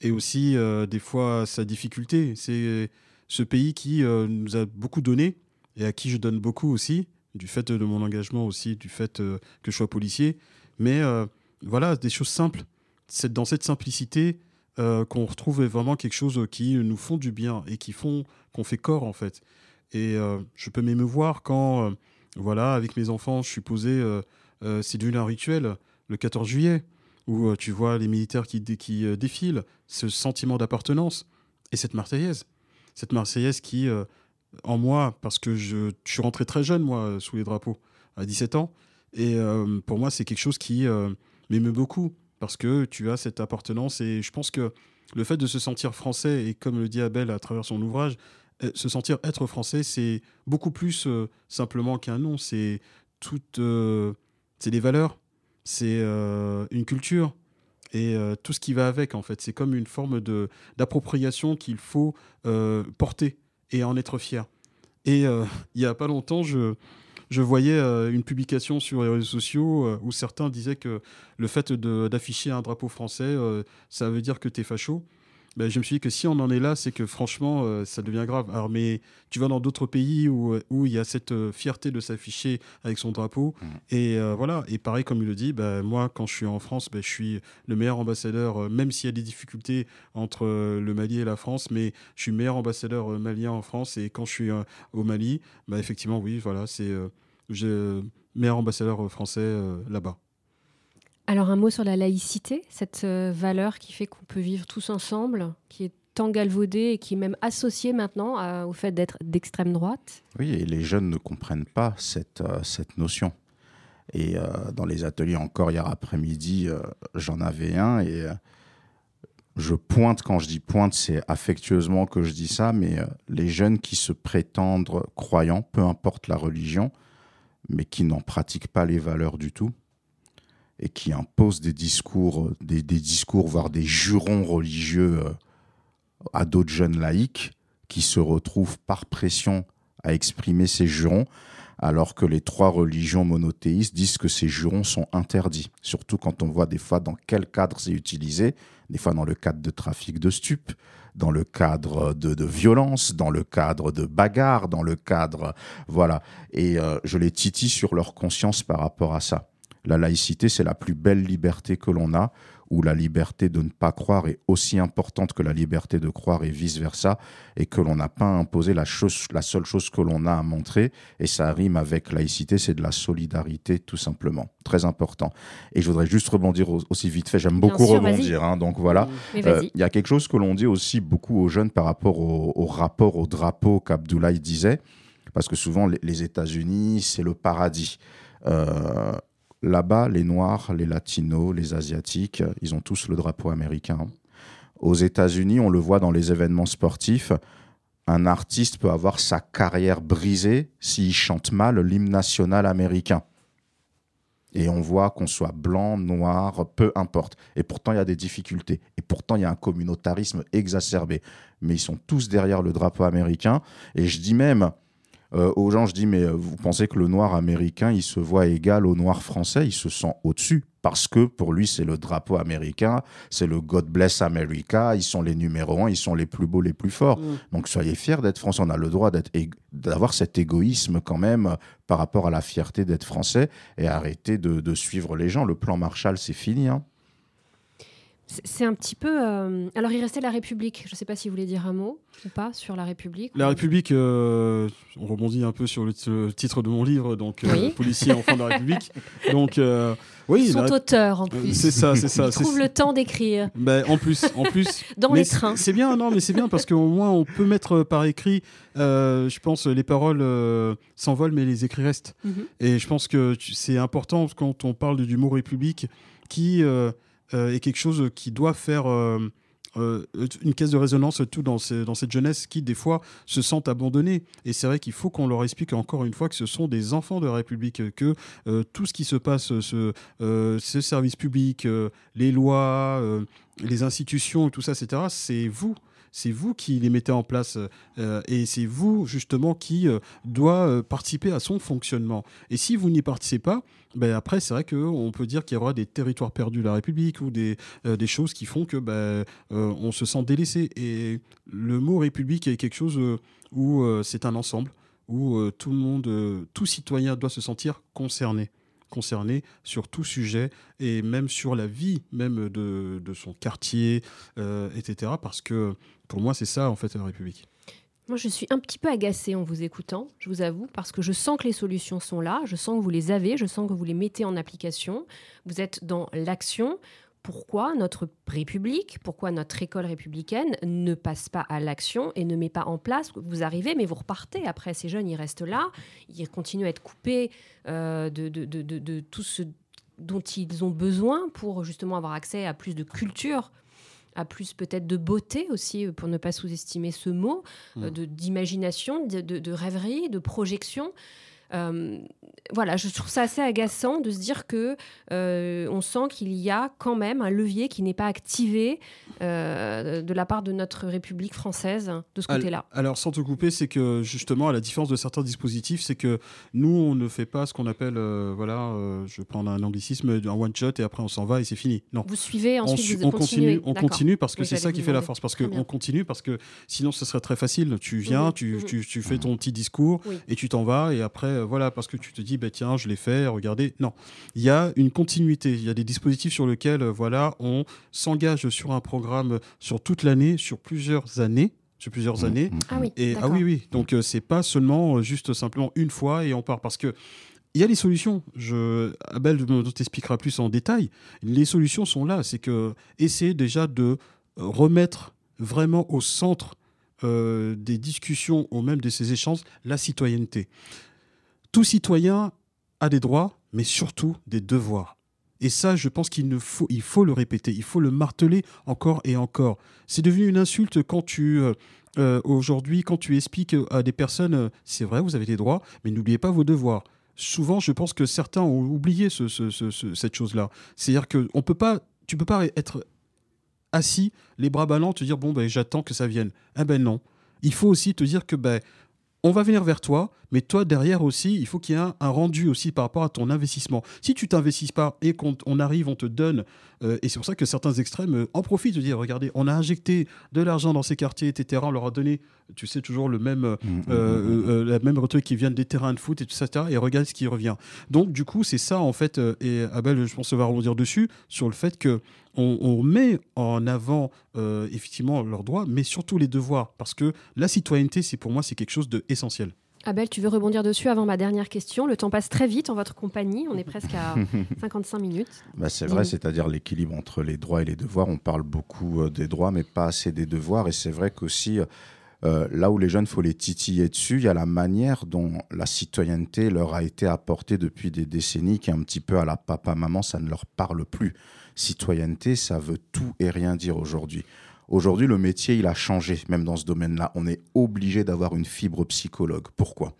et aussi des fois sa difficulté. C'est ce pays qui nous a beaucoup donné et à qui je donne beaucoup aussi, du fait de mon engagement aussi, du fait que je sois policier. Mais voilà, des choses simples. C'est dans cette simplicité euh, qu'on retrouve vraiment quelque chose qui nous font du bien et qui font qu'on fait corps en fait. Et euh, je peux m'émeuvoir quand voilà, avec mes enfants, je suis posé, c'est devenu un rituel, le 14 juillet, où tu vois les militaires qui, qui défilent, ce sentiment d'appartenance, et cette Marseillaise. Cette Marseillaise qui, en moi, parce que je, je, suis rentré très jeune, moi, sous les drapeaux, à 17 ans, et pour moi, c'est quelque chose qui m'émeut beaucoup, parce que tu as cette appartenance, et je pense que le fait de se sentir français, et comme le dit Abel à travers son ouvrage, euh, se sentir être français, c'est beaucoup plus euh, simplement qu'un nom. C'est toutes, euh, c'est des valeurs, c'est une culture et tout ce qui va avec. En fait, c'est comme une forme de d'appropriation qu'il faut porter et en être fier. Et il y a pas longtemps, je je voyais une publication sur les réseaux sociaux où certains disaient que le fait d'afficher un drapeau français, ça veut dire que tu es facho. Ben, je me suis dit que si on en est là, c'est que franchement, euh, ça devient grave. Alors, mais tu vas dans d'autres pays où, euh, où il y a cette euh, fierté de s'afficher avec son drapeau. Mmh. Et voilà. Et pareil, comme il le dit, ben, moi, quand je suis en France, ben, je suis le meilleur ambassadeur, même s'il y a des difficultés entre le Mali et la France, mais je suis meilleur ambassadeur malien en France. Et quand je suis au Mali, effectivement, oui, voilà, c'est le meilleur ambassadeur français là-bas. Alors un mot sur la laïcité, cette euh, valeur qui fait qu'on peut vivre tous ensemble, qui est tant galvaudée et qui est même associée maintenant au fait d'être d'extrême droite. Oui, et les jeunes ne comprennent pas cette, euh, cette notion. Et euh, dans les ateliers encore hier après-midi, j'en avais un et je pointe, quand je dis pointe, c'est affectueusement que je dis ça, mais les jeunes qui se prétendent croyants, peu importe la religion, mais qui n'en pratiquent pas les valeurs du tout, et qui impose des discours, des, discours, voire des jurons religieux euh, à d'autres jeunes laïcs qui se retrouvent par pression à exprimer ces jurons, alors que les trois religions monothéistes disent que ces jurons sont interdits. Surtout quand on voit des fois dans quel cadre c'est utilisé, des fois dans le cadre de trafic de stupes, dans le cadre de, de violence, dans le cadre de bagarres, dans le cadre... Voilà. Et euh, je les titille sur leur conscience par rapport à ça. La laïcité, c'est la plus belle liberté que l'on a, où la liberté de ne pas croire est aussi importante que la liberté de croire et vice-versa, et que l'on n'a pas imposé la, chose, la seule chose que l'on a à montrer, et ça rime avec laïcité, c'est de la solidarité tout simplement. Très important. Et je voudrais juste rebondir aussi vite fait, j'aime beaucoup rebondir, hein, donc voilà. Euh, il y a quelque chose que l'on dit aussi beaucoup aux jeunes par rapport au, rapport au drapeau qu'Abdoulaye disait, parce que souvent les, États-Unis, c'est le paradis. Euh, Là-bas, les Noirs, les Latinos, les Asiatiques, ils ont tous le drapeau américain. Aux États-Unis, on le voit dans les événements sportifs, un artiste peut avoir sa carrière brisée s'il chante mal l'hymne national américain. Et on voit qu'on soit blanc, noir, peu importe. Et pourtant, il y a des difficultés. Et pourtant, il y a un communautarisme exacerbé. Mais ils sont tous derrière le drapeau américain. Et je dis même, euh, aux gens, je dis, mais euh, vous pensez que le noir américain, il se voit égal au noir français, il se sent au-dessus parce que pour lui, c'est le drapeau américain, c'est le God bless America, ils sont les numéros un, ils sont les plus beaux, les plus forts. Mm. Donc soyez fiers d'être français, on a le droit d'avoir cet égoïsme quand même par rapport à la fierté d'être français et arrêter de, suivre les gens. Le plan Marshall, c'est fini. Hein. C'est un petit peu. Euh, alors, il restait la République. Je ne sais pas si vous voulez dire un mot ou pas sur la République. La République, euh, on rebondit un peu sur le, titre de mon livre, donc euh, Policier enfant de la République. Donc, oui. Ils sont auteurs en plus. C'est ça, c'est ça. Ils trouvent le temps d'écrire. Ben, en plus, en plus. Dans les trains. C'est bien, non, mais c'est bien parce qu'au moins on peut mettre par écrit. je pense les paroles s'envolent, mais les écrits restent. Mhm. Et je pense que c'est important quand on parle du mot République qui euh, est quelque chose qui doit faire euh, euh, une caisse de résonance tout dans, cette jeunesse qui des fois se sentent abandonnés et c'est vrai qu'il faut qu'on leur explique encore une fois que ce sont des enfants de la République que tout ce qui se passe ce, ce service public les lois les institutions tout ça c'est vous c'est vous qui les mettez en place euh, et c'est vous justement qui euh, doit euh, participer à son fonctionnement. Et si vous n'y participez pas, ben après c'est vrai qu'on peut dire qu'il y aura des territoires perdus de la République ou des, des choses qui font que ben, on se sent délaissé. Et le mot République est quelque chose où c'est un ensemble où tout le monde, tout citoyen doit se sentir concerné concerné sur tout sujet et même sur la vie même de, de son quartier, etc. Parce que pour moi, c'est ça, en fait, la République. Moi, je suis un petit peu agacée en vous écoutant, je vous avoue, parce que je sens que les solutions sont là, je sens que vous les avez, je sens que vous les mettez en application. Vous êtes dans l'action. Pourquoi notre République, pourquoi notre école républicaine ne passe pas à l'action et ne met pas en place Vous arrivez, mais vous repartez. Après, ces jeunes, ils restent là, ils continuent à être coupés euh, de, de, de, de tout ce dont ils ont besoin pour justement avoir accès à plus de culture à plus peut-être de beauté aussi, pour ne pas sous-estimer ce mot, euh, mmh. d'imagination, de, de, rêverie, de projection. Euh, voilà, je trouve ça assez agaçant de se dire que euh, on sent qu'il y a quand même un levier qui n'est pas activé euh, de la part de notre République française de ce côté-là. Alors, sans te couper, c'est que justement, à la différence de certains dispositifs, c'est que nous, on ne fait pas ce qu'on appelle, voilà, je prends un anglicisme, un one shot et après on s'en va et c'est fini. Non. Vous suivez ensuite, on, continue, on continue parce que c'est ça qui fait la force, parce qu'on continue parce que sinon ce serait très facile. Tu viens, mhm. tu, mhm. tu, tu, fais ton petit discours et tu t'en vas et après voilà, parce que tu te dis, bah, tiens, je l'ai fait, regardez. Non, il y a une continuité, il y a des dispositifs sur lesquels, euh, voilà, on s'engage sur un programme sur toute l'année, sur plusieurs années sur plusieurs mmh, années. Ah oui. Et ah oui, oui. Donc euh, c'est pas seulement euh, juste simplement une fois et on part parce que il y a des solutions. Je, Abel t'expliquera plus en détail. Les solutions sont là. C'est que essayer déjà de remettre vraiment au centre des discussions ou même de ces échanges la citoyenneté. Tout citoyen a des droits, mais surtout des devoirs. Et ça, je pense qu'il faut, faut le répéter, il faut le marteler encore et encore. C'est devenu une insulte quand tu, euh, euh, aujourd'hui, quand tu expliques à des personnes, euh, c'est vrai, vous avez des droits, mais n'oubliez pas vos devoirs. Souvent, je pense que certains ont oublié cette chose-là. C'est-à-dire que on peut pas, tu peux pas être assis, les bras ballants, te dire bon ben j'attends que ça vienne. Eh ben non. Il faut aussi te dire que ben on va venir vers toi, mais toi derrière aussi, il faut qu'il y ait un, rendu aussi par rapport à ton investissement. Si tu t'investis pas et qu'on on arrive, on te donne, euh, et c'est pour ça que certains extrêmes euh, en profitent de dire, regardez, on a injecté de l'argent dans ces quartiers, etc. On leur a donné, tu sais, toujours le même, mmh, mmh, mmh, la même truc qui vient des terrains de foot et tout ça, etc. Et regarde ce qui revient. Donc du coup, c'est ça en fait, euh, et Abel, je pense, va rebondir dessus sur le fait que on, met en avant effectivement leurs droits, mais surtout les devoirs, parce que la citoyenneté, c'est pour moi, c'est quelque chose d'essentiel. Abel, tu veux rebondir dessus avant ma dernière question? Le temps passe très vite en votre compagnie. On est presque à 55 minutes. Bah c'est vrai, c'est-à-dire l'équilibre entre les droits et les devoirs. On parle beaucoup euh, des droits, mais pas assez des devoirs. Et c'est vrai qu'aussi, euh, là où les jeunes, faut les titiller dessus, il y a la manière dont la citoyenneté leur a été apportée depuis des décennies, qui est un petit peu à la papa-maman, ça ne leur parle plus. Citoyenneté, ça veut tout et rien dire aujourd'hui. Aujourd'hui, le métier, il a changé, même dans ce domaine-là. On est obligé d'avoir une fibre psychologue. Pourquoi?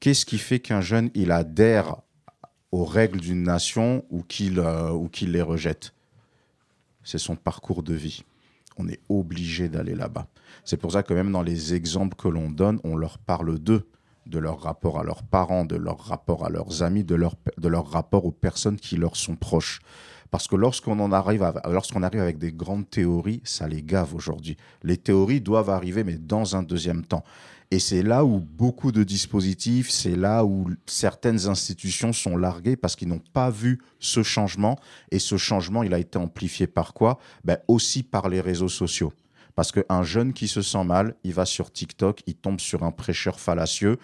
Qu'est-ce qui fait qu'un jeune, il adhère aux règles d'une nation ou qu'il euh, les rejette? C'est son parcours de vie. On est obligé d'aller là-bas. C'est pour ça que même dans les exemples que l'on donne, on leur parle d'eux, de leur rapport à leurs parents, de leur rapport à leurs amis, de leur, de leur rapport aux personnes qui leur sont proches. Parce que lorsqu'on arrive, lorsqu'on arrive avec des grandes théories, ça les gave aujourd'hui. Les théories doivent arriver, mais dans un deuxième temps. Et c'est là où beaucoup de dispositifs, c'est là où certaines institutions sont larguées parce qu'ils n'ont pas vu ce changement. Et ce changement, il a été amplifié par quoi? Ben Aussi par les réseaux sociaux. Parce qu'un jeune qui se sent mal, il va sur TikTok, il tombe sur un prêcheur fallacieux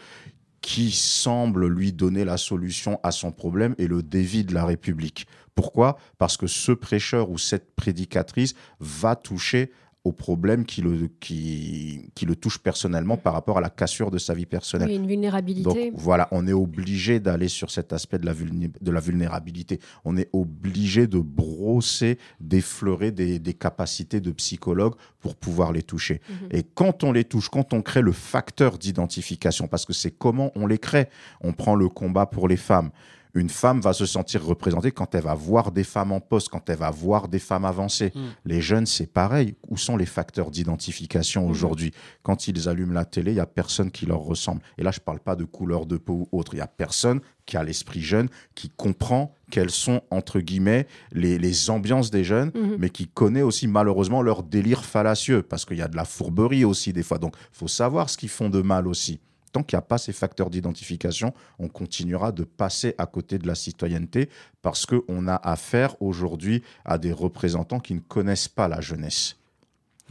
qui semble lui donner la solution à son problème et le dévie de la République. Pourquoi? Parce que ce prêcheur ou cette prédicatrice va toucher au problème qui le, qui, qui le touche personnellement par rapport à la cassure de sa vie personnelle. Oui, une vulnérabilité. Donc voilà, on est obligé d'aller sur cet aspect de la, de la vulnérabilité. On est obligé de brosser, d'effleurer des, des, capacités de psychologue pour pouvoir les toucher. Mhm. Et quand on les touche, quand on crée le facteur d'identification, parce que c'est comment on les crée, on prend le combat pour les femmes une femme va se sentir représentée quand elle va voir des femmes en poste, quand elle va voir des femmes avancées. Hmm. Les jeunes, c'est pareil. Où sont les facteurs d'identification hmm. aujourd'hui? Quand ils allument la télé, il y a personne qui leur ressemble. Et là, je ne parle pas de couleur de peau ou autre. Il y a personne qui a l'esprit jeune, qui comprend quelles sont, entre guillemets, les, ambiances des jeunes, hmm. mais qui connaît aussi malheureusement leur délire fallacieux, parce qu'il y a de la fourberie aussi des fois. Donc, il faut savoir ce qu'ils font de mal aussi tant qu'il n'y a pas ces facteurs d'identification, on continuera de passer à côté de la citoyenneté parce qu'on a affaire aujourd'hui à des représentants qui ne connaissent pas la jeunesse.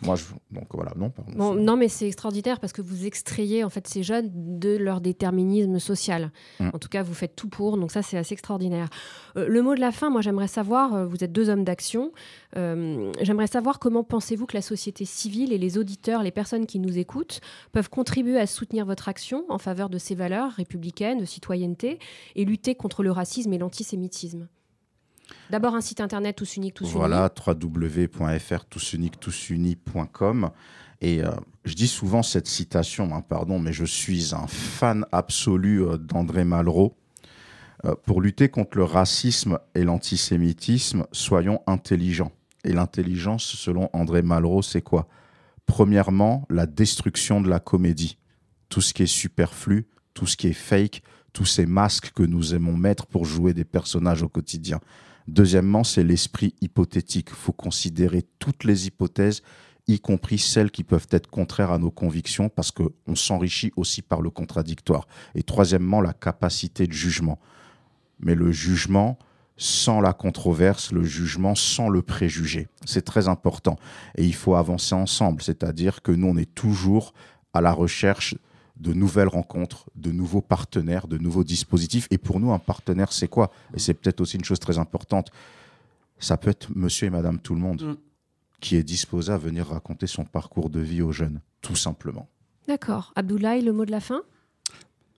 Moi, je... donc voilà, non, pardon. Bon, non, mais c'est extraordinaire parce que vous extrayez en fait ces jeunes de leur déterminisme social. Mm. En tout cas, vous faites tout pour, donc ça c'est assez extraordinaire. Euh, le mot de la fin, moi j'aimerais savoir, euh, vous êtes deux hommes d'action, euh, j'aimerais savoir comment pensez-vous que la société civile et les auditeurs, les personnes qui nous écoutent, peuvent contribuer à soutenir votre action en faveur de ces valeurs républicaines, de citoyenneté, et lutter contre le racisme et l'antisémitisme? D'abord un site internet tous uniques, tous. Voilà, www.fr Et euh, je dis souvent cette citation, hein, pardon, mais je suis un fan absolu euh, d'André Malraux. Euh, pour lutter contre le racisme et l'antisémitisme, soyons intelligents. Et l'intelligence, selon André Malraux, c'est quoi? Premièrement, la destruction de la comédie. Tout ce qui est superflu, tout ce qui est fake, tous ces masques que nous aimons mettre pour jouer des personnages au quotidien. Deuxièmement, c'est l'esprit hypothétique. Il faut considérer toutes les hypothèses, y compris celles qui peuvent être contraires à nos convictions, parce qu'on s'enrichit aussi par le contradictoire. Et troisièmement, la capacité de jugement. Mais le jugement sans la controverse, le jugement sans le préjugé. C'est très important. Et il faut avancer ensemble, c'est-à-dire que nous, on est toujours à la recherche de nouvelles rencontres, de nouveaux partenaires, de nouveaux dispositifs. Et pour nous, un partenaire, c'est quoi? Et c'est peut-être aussi une chose très importante. Ça peut être monsieur et madame tout le monde Mm. qui est disposé à venir raconter son parcours de vie aux jeunes, tout simplement. D'accord. Abdoulaye, le mot de la fin?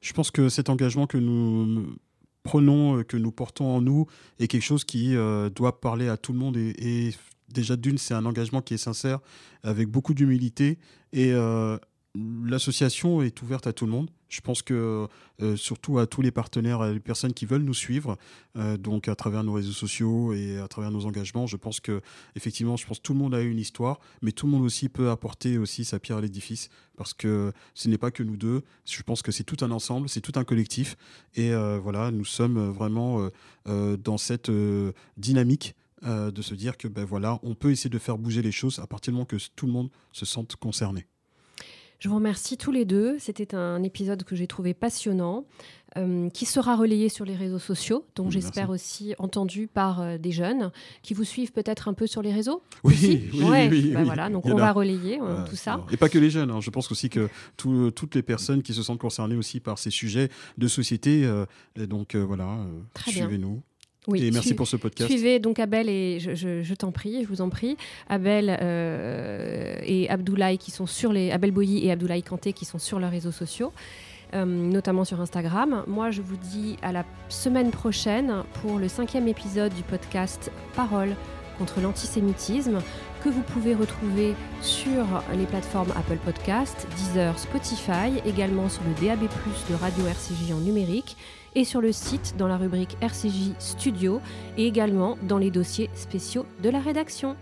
Je pense que cet engagement que nous prenons, euh, que nous portons en nous, est quelque chose qui euh, doit parler à tout le monde. Et, et déjà, d'une, c'est un engagement qui est sincère, avec beaucoup d'humilité. Et euh, l'association est ouverte à tout le monde. Je pense que euh, surtout à tous les partenaires, à les personnes qui veulent nous suivre, euh, donc à travers nos réseaux sociaux et à travers nos engagements, je pense que effectivement, je pense que tout le monde a une histoire, mais tout le monde aussi peut apporter aussi sa pierre à l'édifice parce que ce n'est pas que nous deux. Je pense que c'est tout un ensemble, c'est tout un collectif et euh, voilà, nous sommes vraiment dans cette dynamique. de se dire que ben voilà, on peut essayer de faire bouger les choses à partir du moment que tout le monde se sente concerné. Je vous remercie tous les deux. C'était un épisode que j'ai trouvé passionnant, euh, qui sera relayé sur les réseaux sociaux, donc j'espère aussi entendu par euh, des jeunes qui vous suivent peut-être un peu sur les réseaux. Oui, aussi oui, Ouais, oui, bah oui. voilà, donc on va relayer euh, tout ça. Et pas que les jeunes. hein. Je pense aussi que tout- toutes les personnes qui se sentent concernées aussi par ces sujets de société. et donc voilà, suivez-nous. Oui, et merci pour ce podcast. Suivez donc Abel et je, je- je t'en prie, je vous en prie, Abel euh, et Abdoulaye qui sont sur les Abel Boyi et Abdoulaye Kanté qui sont sur leurs réseaux sociaux, euh, notamment sur Instagram. Moi, je vous dis à la semaine prochaine pour le cinquième épisode du podcast Parole contre l'antisémitisme que vous pouvez retrouver sur les plateformes Apple Podcast, Deezer, Spotify, également sur le DAB+ de Radio RCJ en numérique et sur le site dans la rubrique RCJ Studio et également dans les dossiers spéciaux de la rédaction.